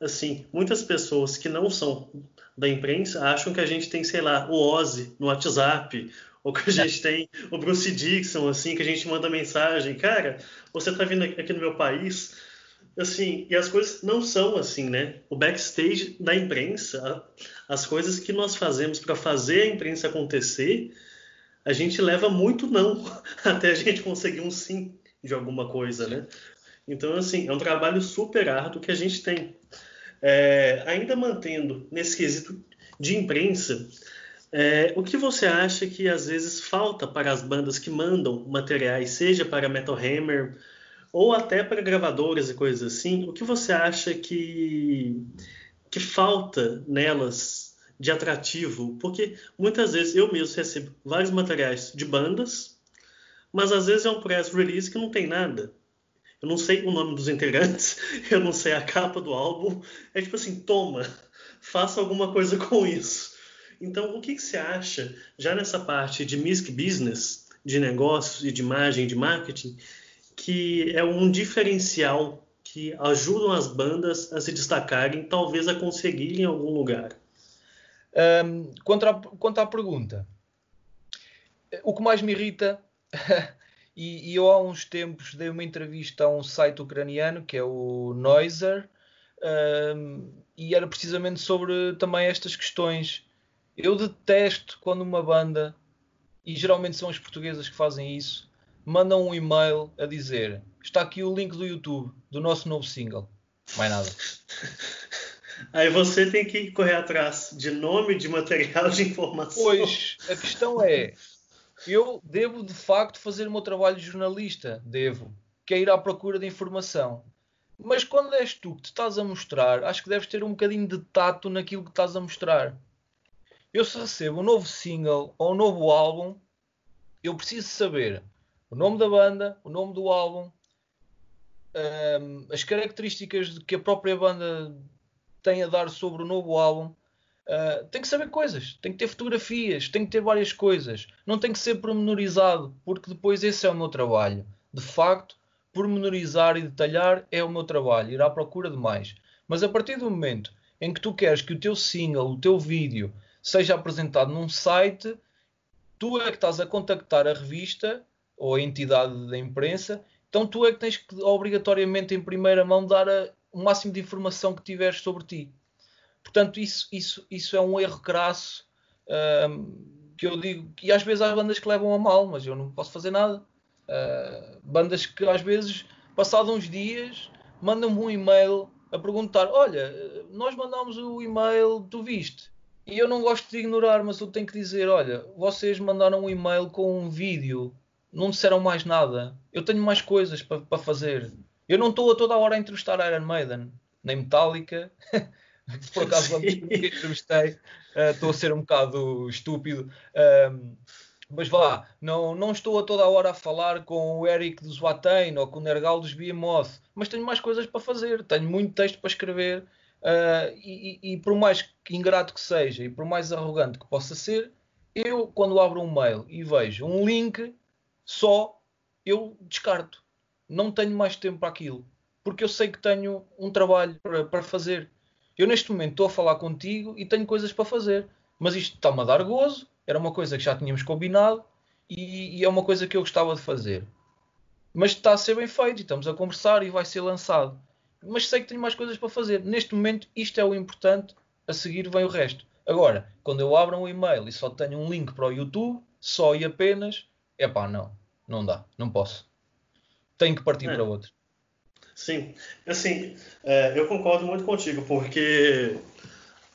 assim, muitas pessoas que não são da imprensa acham que a gente tem, sei lá, o Ozzy no WhatsApp, ou que a gente tem o Bruce Dixon, assim, que a gente manda mensagem, cara, você tá vindo aqui no meu país, assim, e as coisas não são assim, né? O backstage da imprensa, as coisas que nós fazemos para fazer a imprensa acontecer, a gente leva muito não até a gente conseguir um sim de alguma coisa, né? Então, assim, é um trabalho super árduo que a gente tem. É, ainda mantendo nesse quesito de imprensa, é, o que você acha que às vezes falta para as bandas que mandam materiais, seja para Metal Hammer ou até para gravadoras e coisas assim, o que você acha que, que falta nelas de atrativo? Porque muitas vezes eu mesmo recebo vários materiais de bandas, mas às vezes é um press release que não tem nada. Eu não sei o nome dos integrantes, eu não sei a capa do álbum. É tipo assim, toma, faça alguma coisa com isso. Então, o que, que você acha, já nessa parte de music business, de negócios e de imagem, de marketing, que é um diferencial que ajudam as bandas a se destacarem, talvez a conseguirem algum lugar. Um, quanto, à, quanto à pergunta, o que mais me irrita, e, e, eu há uns tempos dei uma entrevista a um site ucraniano que é o Noiser, um, e era precisamente sobre também estas questões. Eu detesto quando uma banda, e geralmente são as portuguesas que fazem isso, mandam um e-mail a dizer: Está aqui o link do YouTube do nosso novo single. Mais nada. Aí você tem que correr atrás de nome, de material, de informação. Pois, a questão é: eu devo de facto fazer o meu trabalho de jornalista, devo, que é ir à procura de informação. Mas quando és tu que te estás a mostrar, acho que deves ter um bocadinho de tato naquilo que estás a mostrar. Eu se recebo um novo single ou um novo álbum, eu preciso saber o nome da banda, o nome do álbum, um, as características que a própria banda tem a dar sobre o novo álbum. Uh, tem que saber coisas, tem que ter fotografias, tem que ter várias coisas. Não tem que ser pormenorizado, porque depois esse é o meu trabalho. De facto, pormenorizar e detalhar é o meu trabalho, ir à procura de mais. Mas a partir do momento em que tu queres que o teu single, o teu vídeo, seja apresentado num site, tu é que estás a contactar a revista ou a entidade da imprensa, então tu é que tens que obrigatoriamente em primeira mão dar a, o máximo de informação que tiveres sobre ti. Portanto, isso, isso, isso é um erro crasso um, que eu digo, e às vezes há bandas que levam a mal, mas eu não posso fazer nada. Uh, bandas que às vezes, passados uns dias, mandam-me um e-mail a perguntar: Olha, nós mandamos o e-mail, tu viste? E eu não gosto de ignorar, mas eu tenho que dizer: Olha, vocês mandaram um e-mail com um vídeo, não disseram mais nada. Eu tenho mais coisas para pa fazer. Eu não estou a toda hora a entrevistar Iron Maiden, nem Metallica. Por acaso, vamos entrevistei. Uh, estou a ser um bocado estúpido. Uh, mas vá, não, não estou a toda hora a falar com o Eric dos Watain ou com o Nergal dos Behemoth, mas tenho mais coisas para fazer, tenho muito texto para escrever uh, e, e, por mais ingrato que seja e por mais arrogante que possa ser, eu quando abro um mail e vejo um link só, eu descarto. Não tenho mais tempo para aquilo, porque eu sei que tenho um trabalho para, para fazer. Eu neste momento estou a falar contigo e tenho coisas para fazer, mas isto está-me a dar gozo era uma coisa que já tínhamos combinado e, e, é uma coisa que eu gostava de fazer. Mas está a ser bem feito e estamos a conversar e vai ser lançado. Mas sei que tenho mais coisas para fazer. Neste momento, isto é o importante, a seguir vem o resto. Agora, quando eu abro um e-mail e só tenho um link para o YouTube, só e apenas, é pá, não, não dá, não posso. Tenho que partir é. para outro. Sim, assim, é, eu concordo muito contigo, porque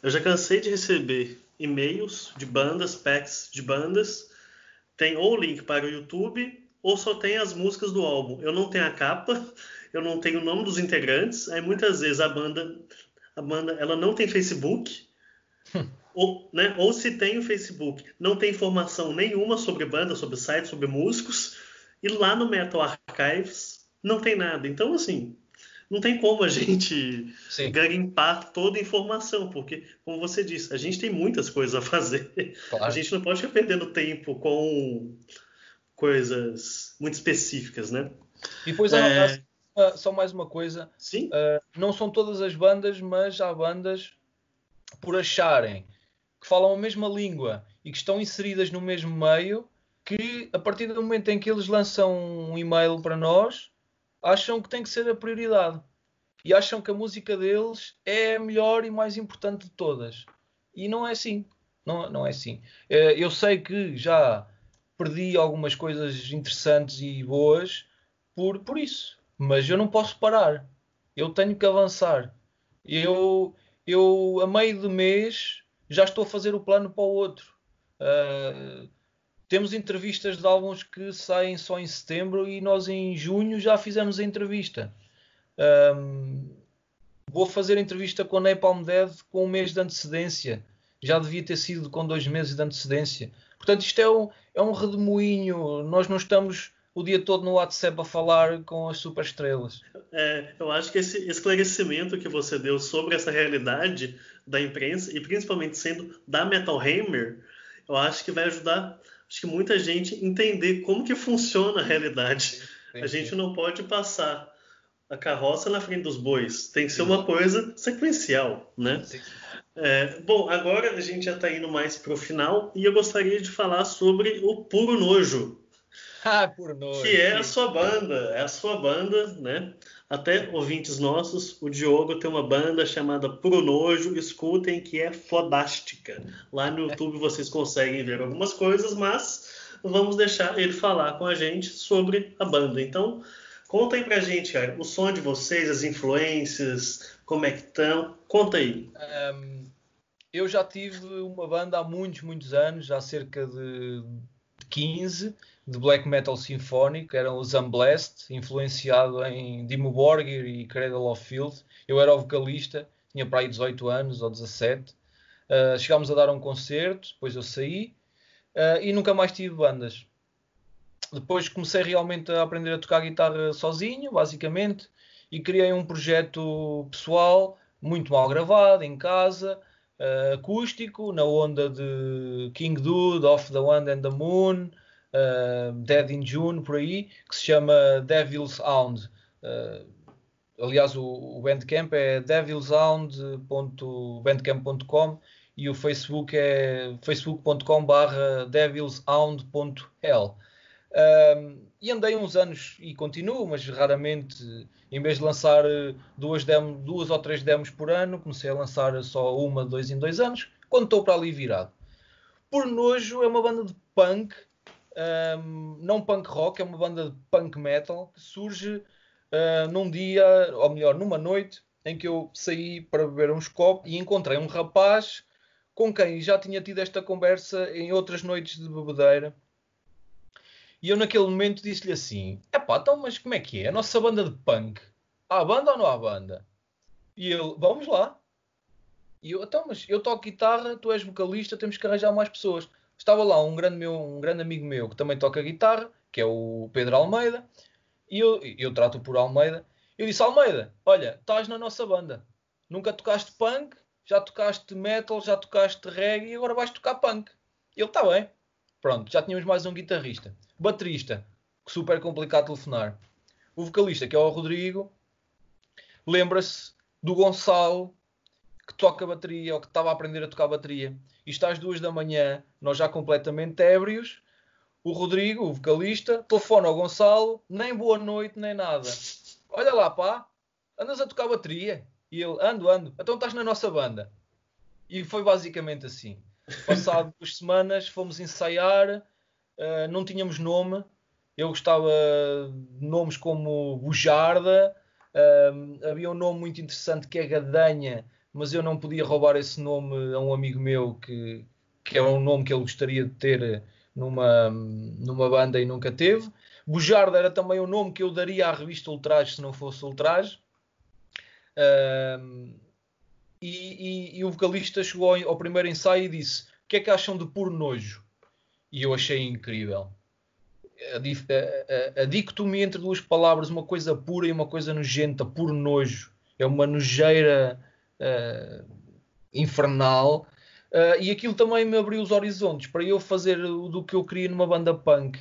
eu já cansei de receber e-mails de bandas, packs de bandas, tem ou o link para o YouTube ou só tem as músicas do álbum. Eu não tenho a capa, eu não tenho o nome dos integrantes, aí muitas vezes a banda a banda ela não tem Facebook. ou, né, ou se tem o Facebook, não tem informação nenhuma sobre banda, sobre site, sobre músicos, e lá no Metal Archives não tem nada. Então, assim, não tem como a gente Sim. garimpar toda a informação, porque, como você disse, a gente tem muitas coisas a fazer. Claro. A gente não pode ficar perdendo tempo com coisas muito específicas, né? E depois é... há, só mais uma coisa. Sim? Uh, não são todas as bandas, mas há bandas por acharem que falam a mesma língua e que estão inseridas no mesmo meio, que a partir do momento em que eles lançam um e-mail para nós, acham que tem que ser a prioridade e acham que a música deles é a melhor e mais importante de todas. E não é assim. Não, não é assim. Eh, eu sei que já perdi algumas coisas interessantes e boas por, por isso, mas eu não posso parar. Eu tenho que avançar. Eu, eu a meio do mês já estou a fazer o plano para o outro. Uh, temos entrevistas de álbuns que saem só em setembro e nós em junho já fizemos a entrevista. Um, vou fazer entrevista com Napalm Dead com um mês de antecedência. Já devia ter sido com dois meses de antecedência. Portanto, isto é um, é um redemoinho. Nós não estamos o dia todo no WhatsApp a falar com as superestrelas. É, eu acho que esse esclarecimento que você deu sobre essa realidade da imprensa, e principalmente sendo da Metal Hammer, eu acho que vai ajudar acho que muita gente entender como que funciona a realidade. Sim, a gente não pode passar a carroça na frente dos bois. Tem que ser uma coisa sequencial, né? É, bom, agora a gente já está indo mais para o final e eu gostaria de falar sobre o Puro Nojo. Ah, Puro Nojo. Que é a sua banda, é a sua banda, né? Até ouvintes nossos, o Diogo tem uma banda chamada Pro Nojo, escutem que é fodástica. Lá no YouTube vocês conseguem ver algumas coisas, mas vamos deixar ele falar com a gente sobre a banda. Então, conta aí pra gente, cara, o som de vocês, as influências, como é que estão, conta aí. Um, eu já tive uma banda há muitos, muitos anos, há cerca de 15, de black metal sinfónico, eram os Unblessed, influenciado em Dimmu Borgir e Cradle of Field. Eu era o vocalista, tinha para aí 18 anos ou 17. Uh, ah, chegámos a dar um concerto, depois eu saí uh, e nunca mais tive bandas. Depois comecei realmente a aprender a tocar guitarra sozinho, basicamente, e criei um projeto pessoal muito mal gravado, em casa, uh, acústico, na onda de King Dude, Off the Wind and the Moon, Dead in June, por aí, que se chama Devil's Hound. Uh, aliás, o, o Bandcamp é devilsound.bandcamp.com e o Facebook é facebook.com barra devilshound.hell. Um, e andei uns anos e continuo, mas raramente, em vez de lançar duas, demo, duas ou três demos por ano, comecei a lançar só uma, dois em dois anos, quando estou para ali virado. Por Nojo é uma banda de punk um, não punk rock, é uma banda de punk metal que surge uh, num dia, ou melhor, numa noite em que eu saí para beber uns copos e encontrei um rapaz com quem já tinha tido esta conversa em outras noites de bebedeira. E eu naquele momento disse-lhe assim: Epá, então, mas como é que é? A nossa banda de punk, há banda ou não há banda? E ele, vamos lá. E eu, então, mas eu toco guitarra, tu és vocalista, temos que arranjar mais pessoas. Estava lá um grande, meu, um grande amigo meu que também toca guitarra, que é o Pedro Almeida, e eu, eu trato por Almeida. Eu disse: Almeida, olha, estás na nossa banda. Nunca tocaste punk, já tocaste metal, já tocaste reggae e agora vais tocar punk. Ele está bem. Pronto, já tínhamos mais um guitarrista. Baterista, super complicado telefonar. O vocalista, que é o Rodrigo, lembra-se do Gonçalo, que toca bateria ou que estava a aprender a tocar bateria. E está às duas da manhã, nós já completamente ébrios. O Rodrigo, o vocalista, telefona ao Gonçalo, nem boa noite, nem nada. Olha lá, pá, andas a tocar bateria? E ele, ando, ando, então estás na nossa banda. E foi basicamente assim. Passado duas semanas, fomos ensaiar, uh, não tínhamos nome. Eu gostava de nomes como Bujarda, uh, havia um nome muito interessante que é Gadanha, mas eu não podia roubar esse nome a um amigo meu que, que é um nome que ele gostaria de ter numa, numa banda e nunca teve. Bujarda era também o nome que eu daria à revista Ultraje se não fosse Ultraje. Um, e, e, e, o vocalista chegou ao, ao, primeiro ensaio e disse: O que é que acham de puro nojo? E eu achei incrível. A, a, a, a dicotomia entre duas palavras, uma coisa pura e uma coisa nojenta, puro nojo, é uma nojeira uh, infernal. Uh, e aquilo também me abriu os horizontes para eu fazer do que eu queria numa banda punk.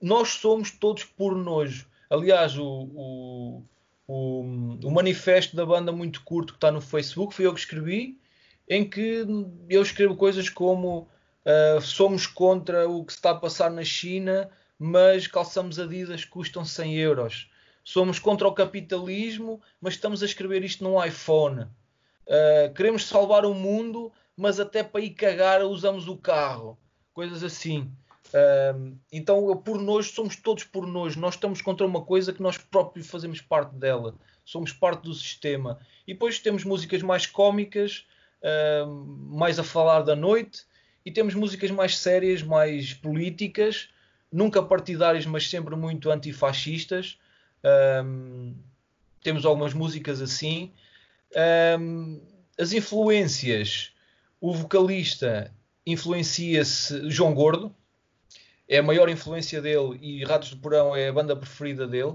Nós somos todos por nojo. Aliás, o, o, o, o manifesto da banda muito curto que está no Facebook foi eu que escrevi, em que eu escrevo coisas como uh, somos contra o que se está a passar na China, mas calçamos Adidas custam 100 euros. Somos contra o capitalismo, mas estamos a escrever isto num iPhone. Uh, queremos salvar o mundo, mas até para ir cagar usamos o carro. Coisas assim. Uh, então, por nojo, somos todos por nojo. Nós estamos contra uma coisa que nós próprios fazemos parte dela. Somos parte do sistema. E depois temos músicas mais cómicas, uh, mais a falar da noite, e temos músicas mais sérias, mais políticas, nunca partidárias, mas sempre muito antifascistas. Um, temos algumas músicas assim. Um, as influências, o vocalista influencia-se João Gordo, é a maior influência dele e Ratos do Porão é a banda preferida dele.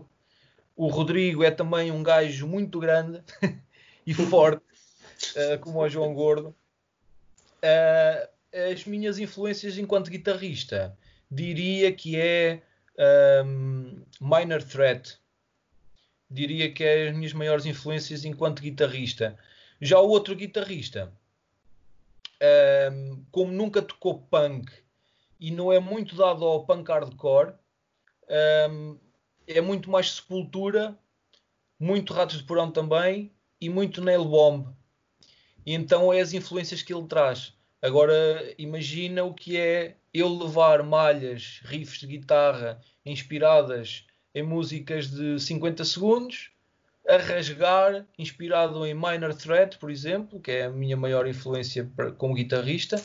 O Rodrigo é também um gajo muito grande e forte, uh, como o João Gordo. Uh, as minhas influências enquanto guitarrista, diria que é um, Minor Threat, diria que é as minhas maiores influências enquanto guitarrista. Já o outro guitarrista, um, como nunca tocou punk e não é muito dado ao punk hardcore, um, é muito mais sepultura, muito ratos de porão também e muito nail bomb. E então é as influências que ele traz. Agora imagina o que é eu levar malhas, riffs de guitarra inspiradas em músicas de 50 segundos, a rasgar, inspirado em Minor Threat, por exemplo, que é a minha maior influência como guitarrista,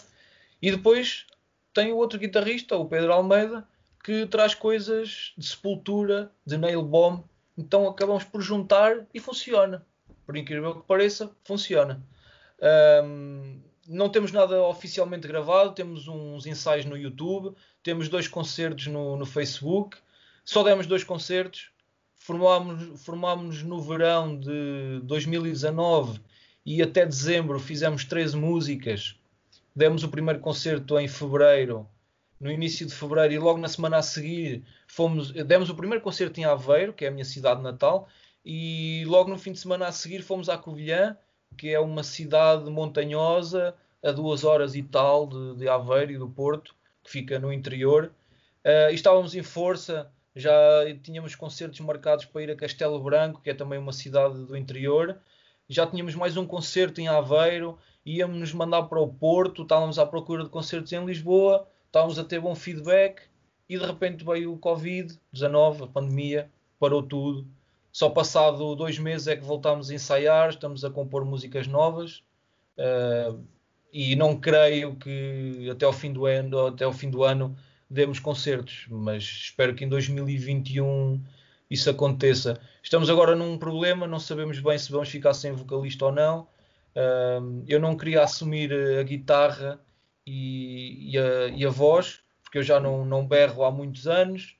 e depois tem o outro guitarrista, o Pedro Almeida, que traz coisas de sepultura, de nail bomb, então acabamos por juntar e funciona. Por incrível que pareça, funciona. Um, não temos nada oficialmente gravado, temos uns ensaios no YouTube, temos dois concertos no, no Facebook, só demos dois concertos, formámos, formámos no verão de 2019 e até dezembro fizemos 13 músicas. Demos o primeiro concerto em fevereiro, no início de fevereiro, e logo na semana a seguir fomos, demos o primeiro concerto em Aveiro, que é a minha cidade natal, e logo no fim de semana a seguir fomos à Covilhã, que é uma cidade montanhosa, a duas horas e tal de, de Aveiro e do Porto, que fica no interior. Uh, estávamos em força, já tínhamos concertos marcados para ir a Castelo Branco, que é também uma cidade do interior. Já tínhamos mais um concerto em Aveiro, íamos nos mandar para o Porto, estávamos à procura de concertos em Lisboa, estávamos a ter bom feedback e de repente veio o Covid-19, a pandemia, parou tudo. Só passado dois meses é que voltámos a ensaiar, estamos a compor músicas novas uh, e não creio que até ao fim do ano, até ao fim do ano demos concertos, mas espero que em 2021 isso aconteça. Estamos agora num problema, não sabemos bem se vamos ficar sem vocalista ou não. Eu não queria assumir a guitarra e, e, a, e, a, voz, porque eu já não, não berro há muitos anos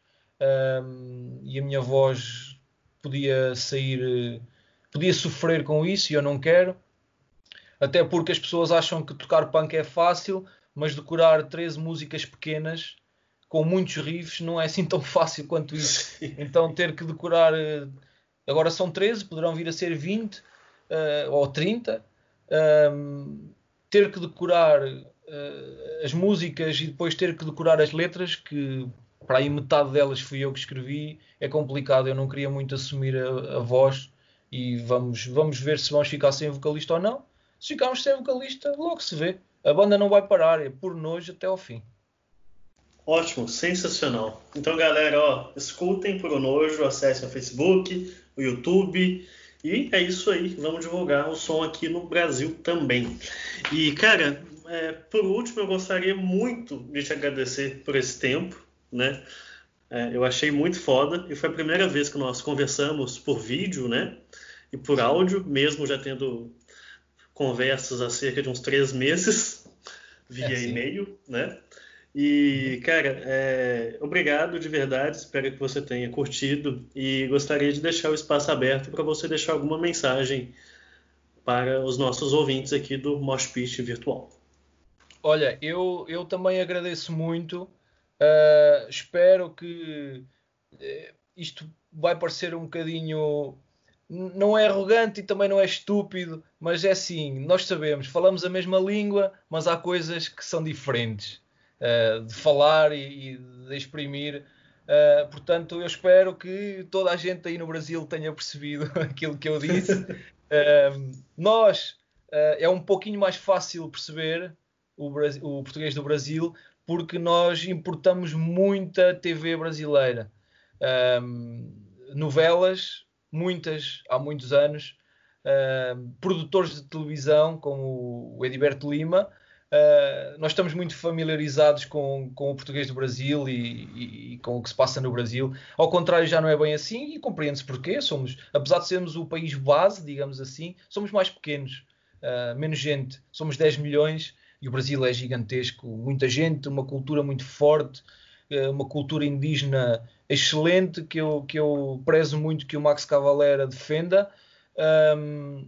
e a minha voz podia sair, podia sofrer com isso e eu não quero. Até porque as pessoas acham que tocar punk é fácil, mas decorar 13 músicas pequenas com muitos riffs não é assim tão fácil quanto isso. Então ter que decorar. Eh, agora são 13, poderão vir a ser 20 uh, eh, ou 30. Um, ter que decorar uh, as músicas e depois ter que decorar as letras, que para aí metade delas fui eu que escrevi, é complicado. Eu não queria muito assumir a, a voz e vamos, vamos ver se vamos ficar sem vocalista ou não. Se ficarmos sem vocalista, logo se vê. A banda não vai parar, é por nojo até ao fim. Ótimo, sensacional. Então, galera, ó, escutem por o nojo, acessem o Facebook, o YouTube. E é isso aí, vamos divulgar o som aqui no Brasil também. E, cara, é, por último, eu gostaria muito de te agradecer por esse tempo, né? É, eu achei muito foda e foi a primeira vez que nós conversamos por vídeo, né? E por áudio, mesmo já tendo conversas há cerca de uns três meses via é, e-mail, né? E, cara, é, obrigado de verdade. Espero que você tenha curtido e gostaria de deixar o espaço aberto para você deixar alguma mensagem para os nossos ouvintes aqui do Mosh Pit Virtual. Olha, eu, eu também agradeço muito. Uh, espero que uh, isto vai parecer um bocadinho. Não é arrogante e também não é estúpido, mas é assim: nós sabemos, falamos a mesma língua, mas há coisas que são diferentes uh, de falar e, e de exprimir. Uh, portanto, eu espero que toda a gente aí no Brasil tenha percebido aquilo que eu disse. Uh, nós é um pouquinho mais fácil perceber o, o, português do Brasil porque nós importamos muita TV brasileira. novelas, muitas, há muitos anos. produtores de televisão, como o Ediberto Lima, Uh, nós estamos muito familiarizados com, com o português do Brasil e, e, e, com o que se passa no Brasil. Ao contrário, já não é bem assim e compreende-se porquê. Somos, apesar de sermos o país base, digamos assim, somos mais pequenos, uh, menos gente. Somos 10 milhões e o Brasil é gigantesco. Muita gente, uma cultura muito forte, uh, uma cultura indígena excelente que eu, que eu prezo muito que o Max Cavalera defenda. Um,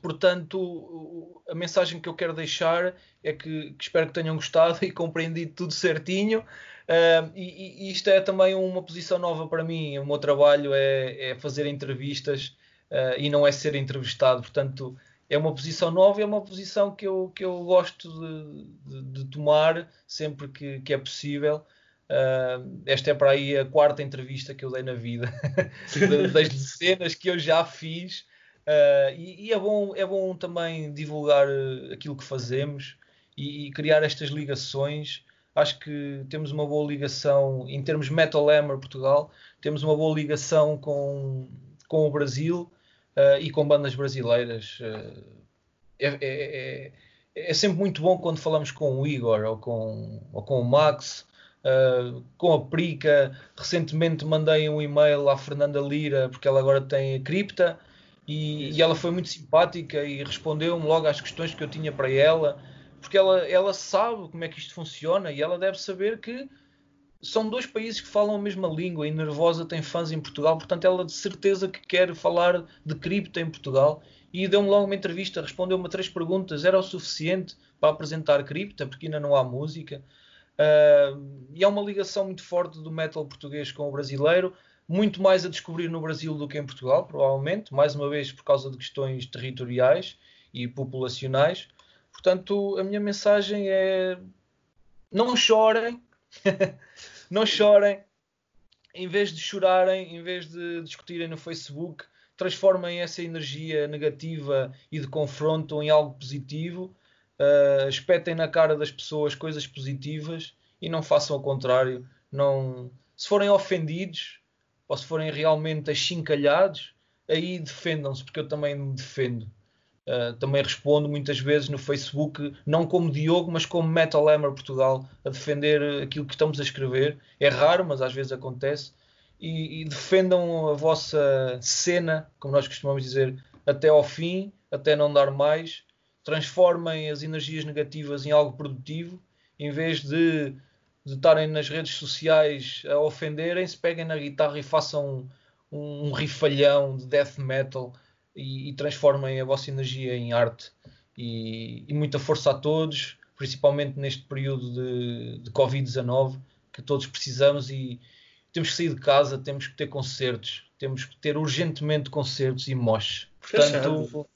portanto, a mensagem que eu quero deixar é que, que espero que tenham gostado e compreendido tudo certinho. Uh, e, e, isto é também uma posição nova para mim. O meu trabalho é, é fazer entrevistas uh, e não é ser entrevistado. Portanto, é uma posição nova e é uma posição que eu, que eu gosto de, de, de tomar sempre que, que é possível. Uh, esta é para aí a quarta entrevista que eu dei na vida, das dezenas que eu já fiz. Uh, e, e, é, bom, é bom também divulgar aquilo que fazemos e, e, criar estas ligações. Acho que temos uma boa ligação em termos Metal Hammer Portugal, temos uma boa ligação com, com o Brasil uh, e com bandas brasileiras. Uh, é, é, é, é, sempre muito bom quando falamos com o Igor ou com, ou com o Max. Uh, com a Prica, recentemente mandei um e-mail à Fernanda Lira, porque ela agora tem a cripta, e, e ela foi muito simpática e respondeu-me logo às questões que eu tinha para ela porque ela, ela sabe como é que isto funciona e ela deve saber que são dois países que falam a mesma língua e Nervosa tem fãs em Portugal, portanto ela de certeza que quer falar de cripto em Portugal. E deu-me logo uma entrevista, respondeu-me três perguntas, era o suficiente para apresentar cripta, porque ainda não há música. Uh, e há uma ligação muito forte do metal português com o brasileiro, muito mais a descobrir no Brasil do que em Portugal, provavelmente, mais uma vez por causa de questões territoriais e populacionais. Portanto, a minha mensagem é: não chorem, não chorem. Em vez de chorarem, em vez de discutirem no Facebook, transformem essa energia negativa e de confronto em algo positivo. Uh, espetem na cara das pessoas coisas positivas e não façam o contrário. Não, se forem ofendidos ou se forem realmente achincalhados, aí defendam-se, porque eu também me defendo. Uh, também respondo muitas vezes no Facebook, não como Diogo, mas como Metal Hammer Portugal, a defender aquilo que estamos a escrever. É raro, mas às vezes acontece. E, e defendam a vossa cena, como nós costumamos dizer, até ao fim, até não dar mais. Transformem as energias negativas em algo produtivo, em vez de, de estarem nas redes sociais a ofenderem-se, peguem na guitarra e façam um, um rifalhão de death metal e, e, transformem a vossa energia em arte. E, e muita força a todos, principalmente neste período de, de Covid-19 que todos precisamos e temos que sair de casa, temos que ter concertos, temos que ter urgentemente concertos e moches. Portanto, Fechado.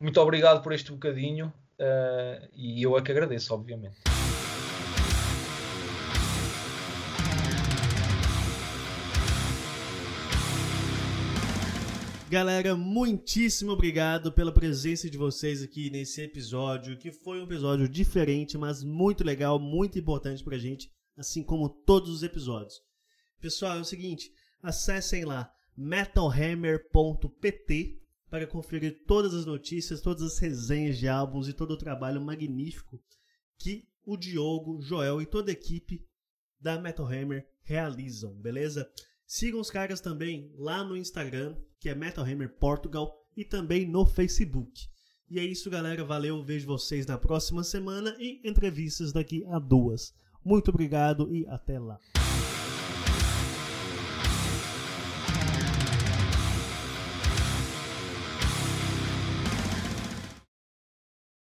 muito obrigado por este bocadinho uh, e eu é que agradeço, obviamente. Galera, muitíssimo obrigado pela presença de vocês aqui nesse episódio, que foi um episódio diferente, mas muito legal, muito importante pra gente, assim como todos os episódios. Pessoal, é o seguinte, acessem lá metalhammer.pt para conferir todas as notícias, todas as resenhas de álbuns e todo o trabalho magnífico que o Diogo, Joel e toda a equipe da Metal Hammer realizam, beleza? Sigam os caras também lá no Instagram, que é Metal Hammer Portugal, e também no Facebook. E é isso, galera. Valeu. Vejo vocês na próxima semana e entrevistas daqui a duas. Muito obrigado e até lá.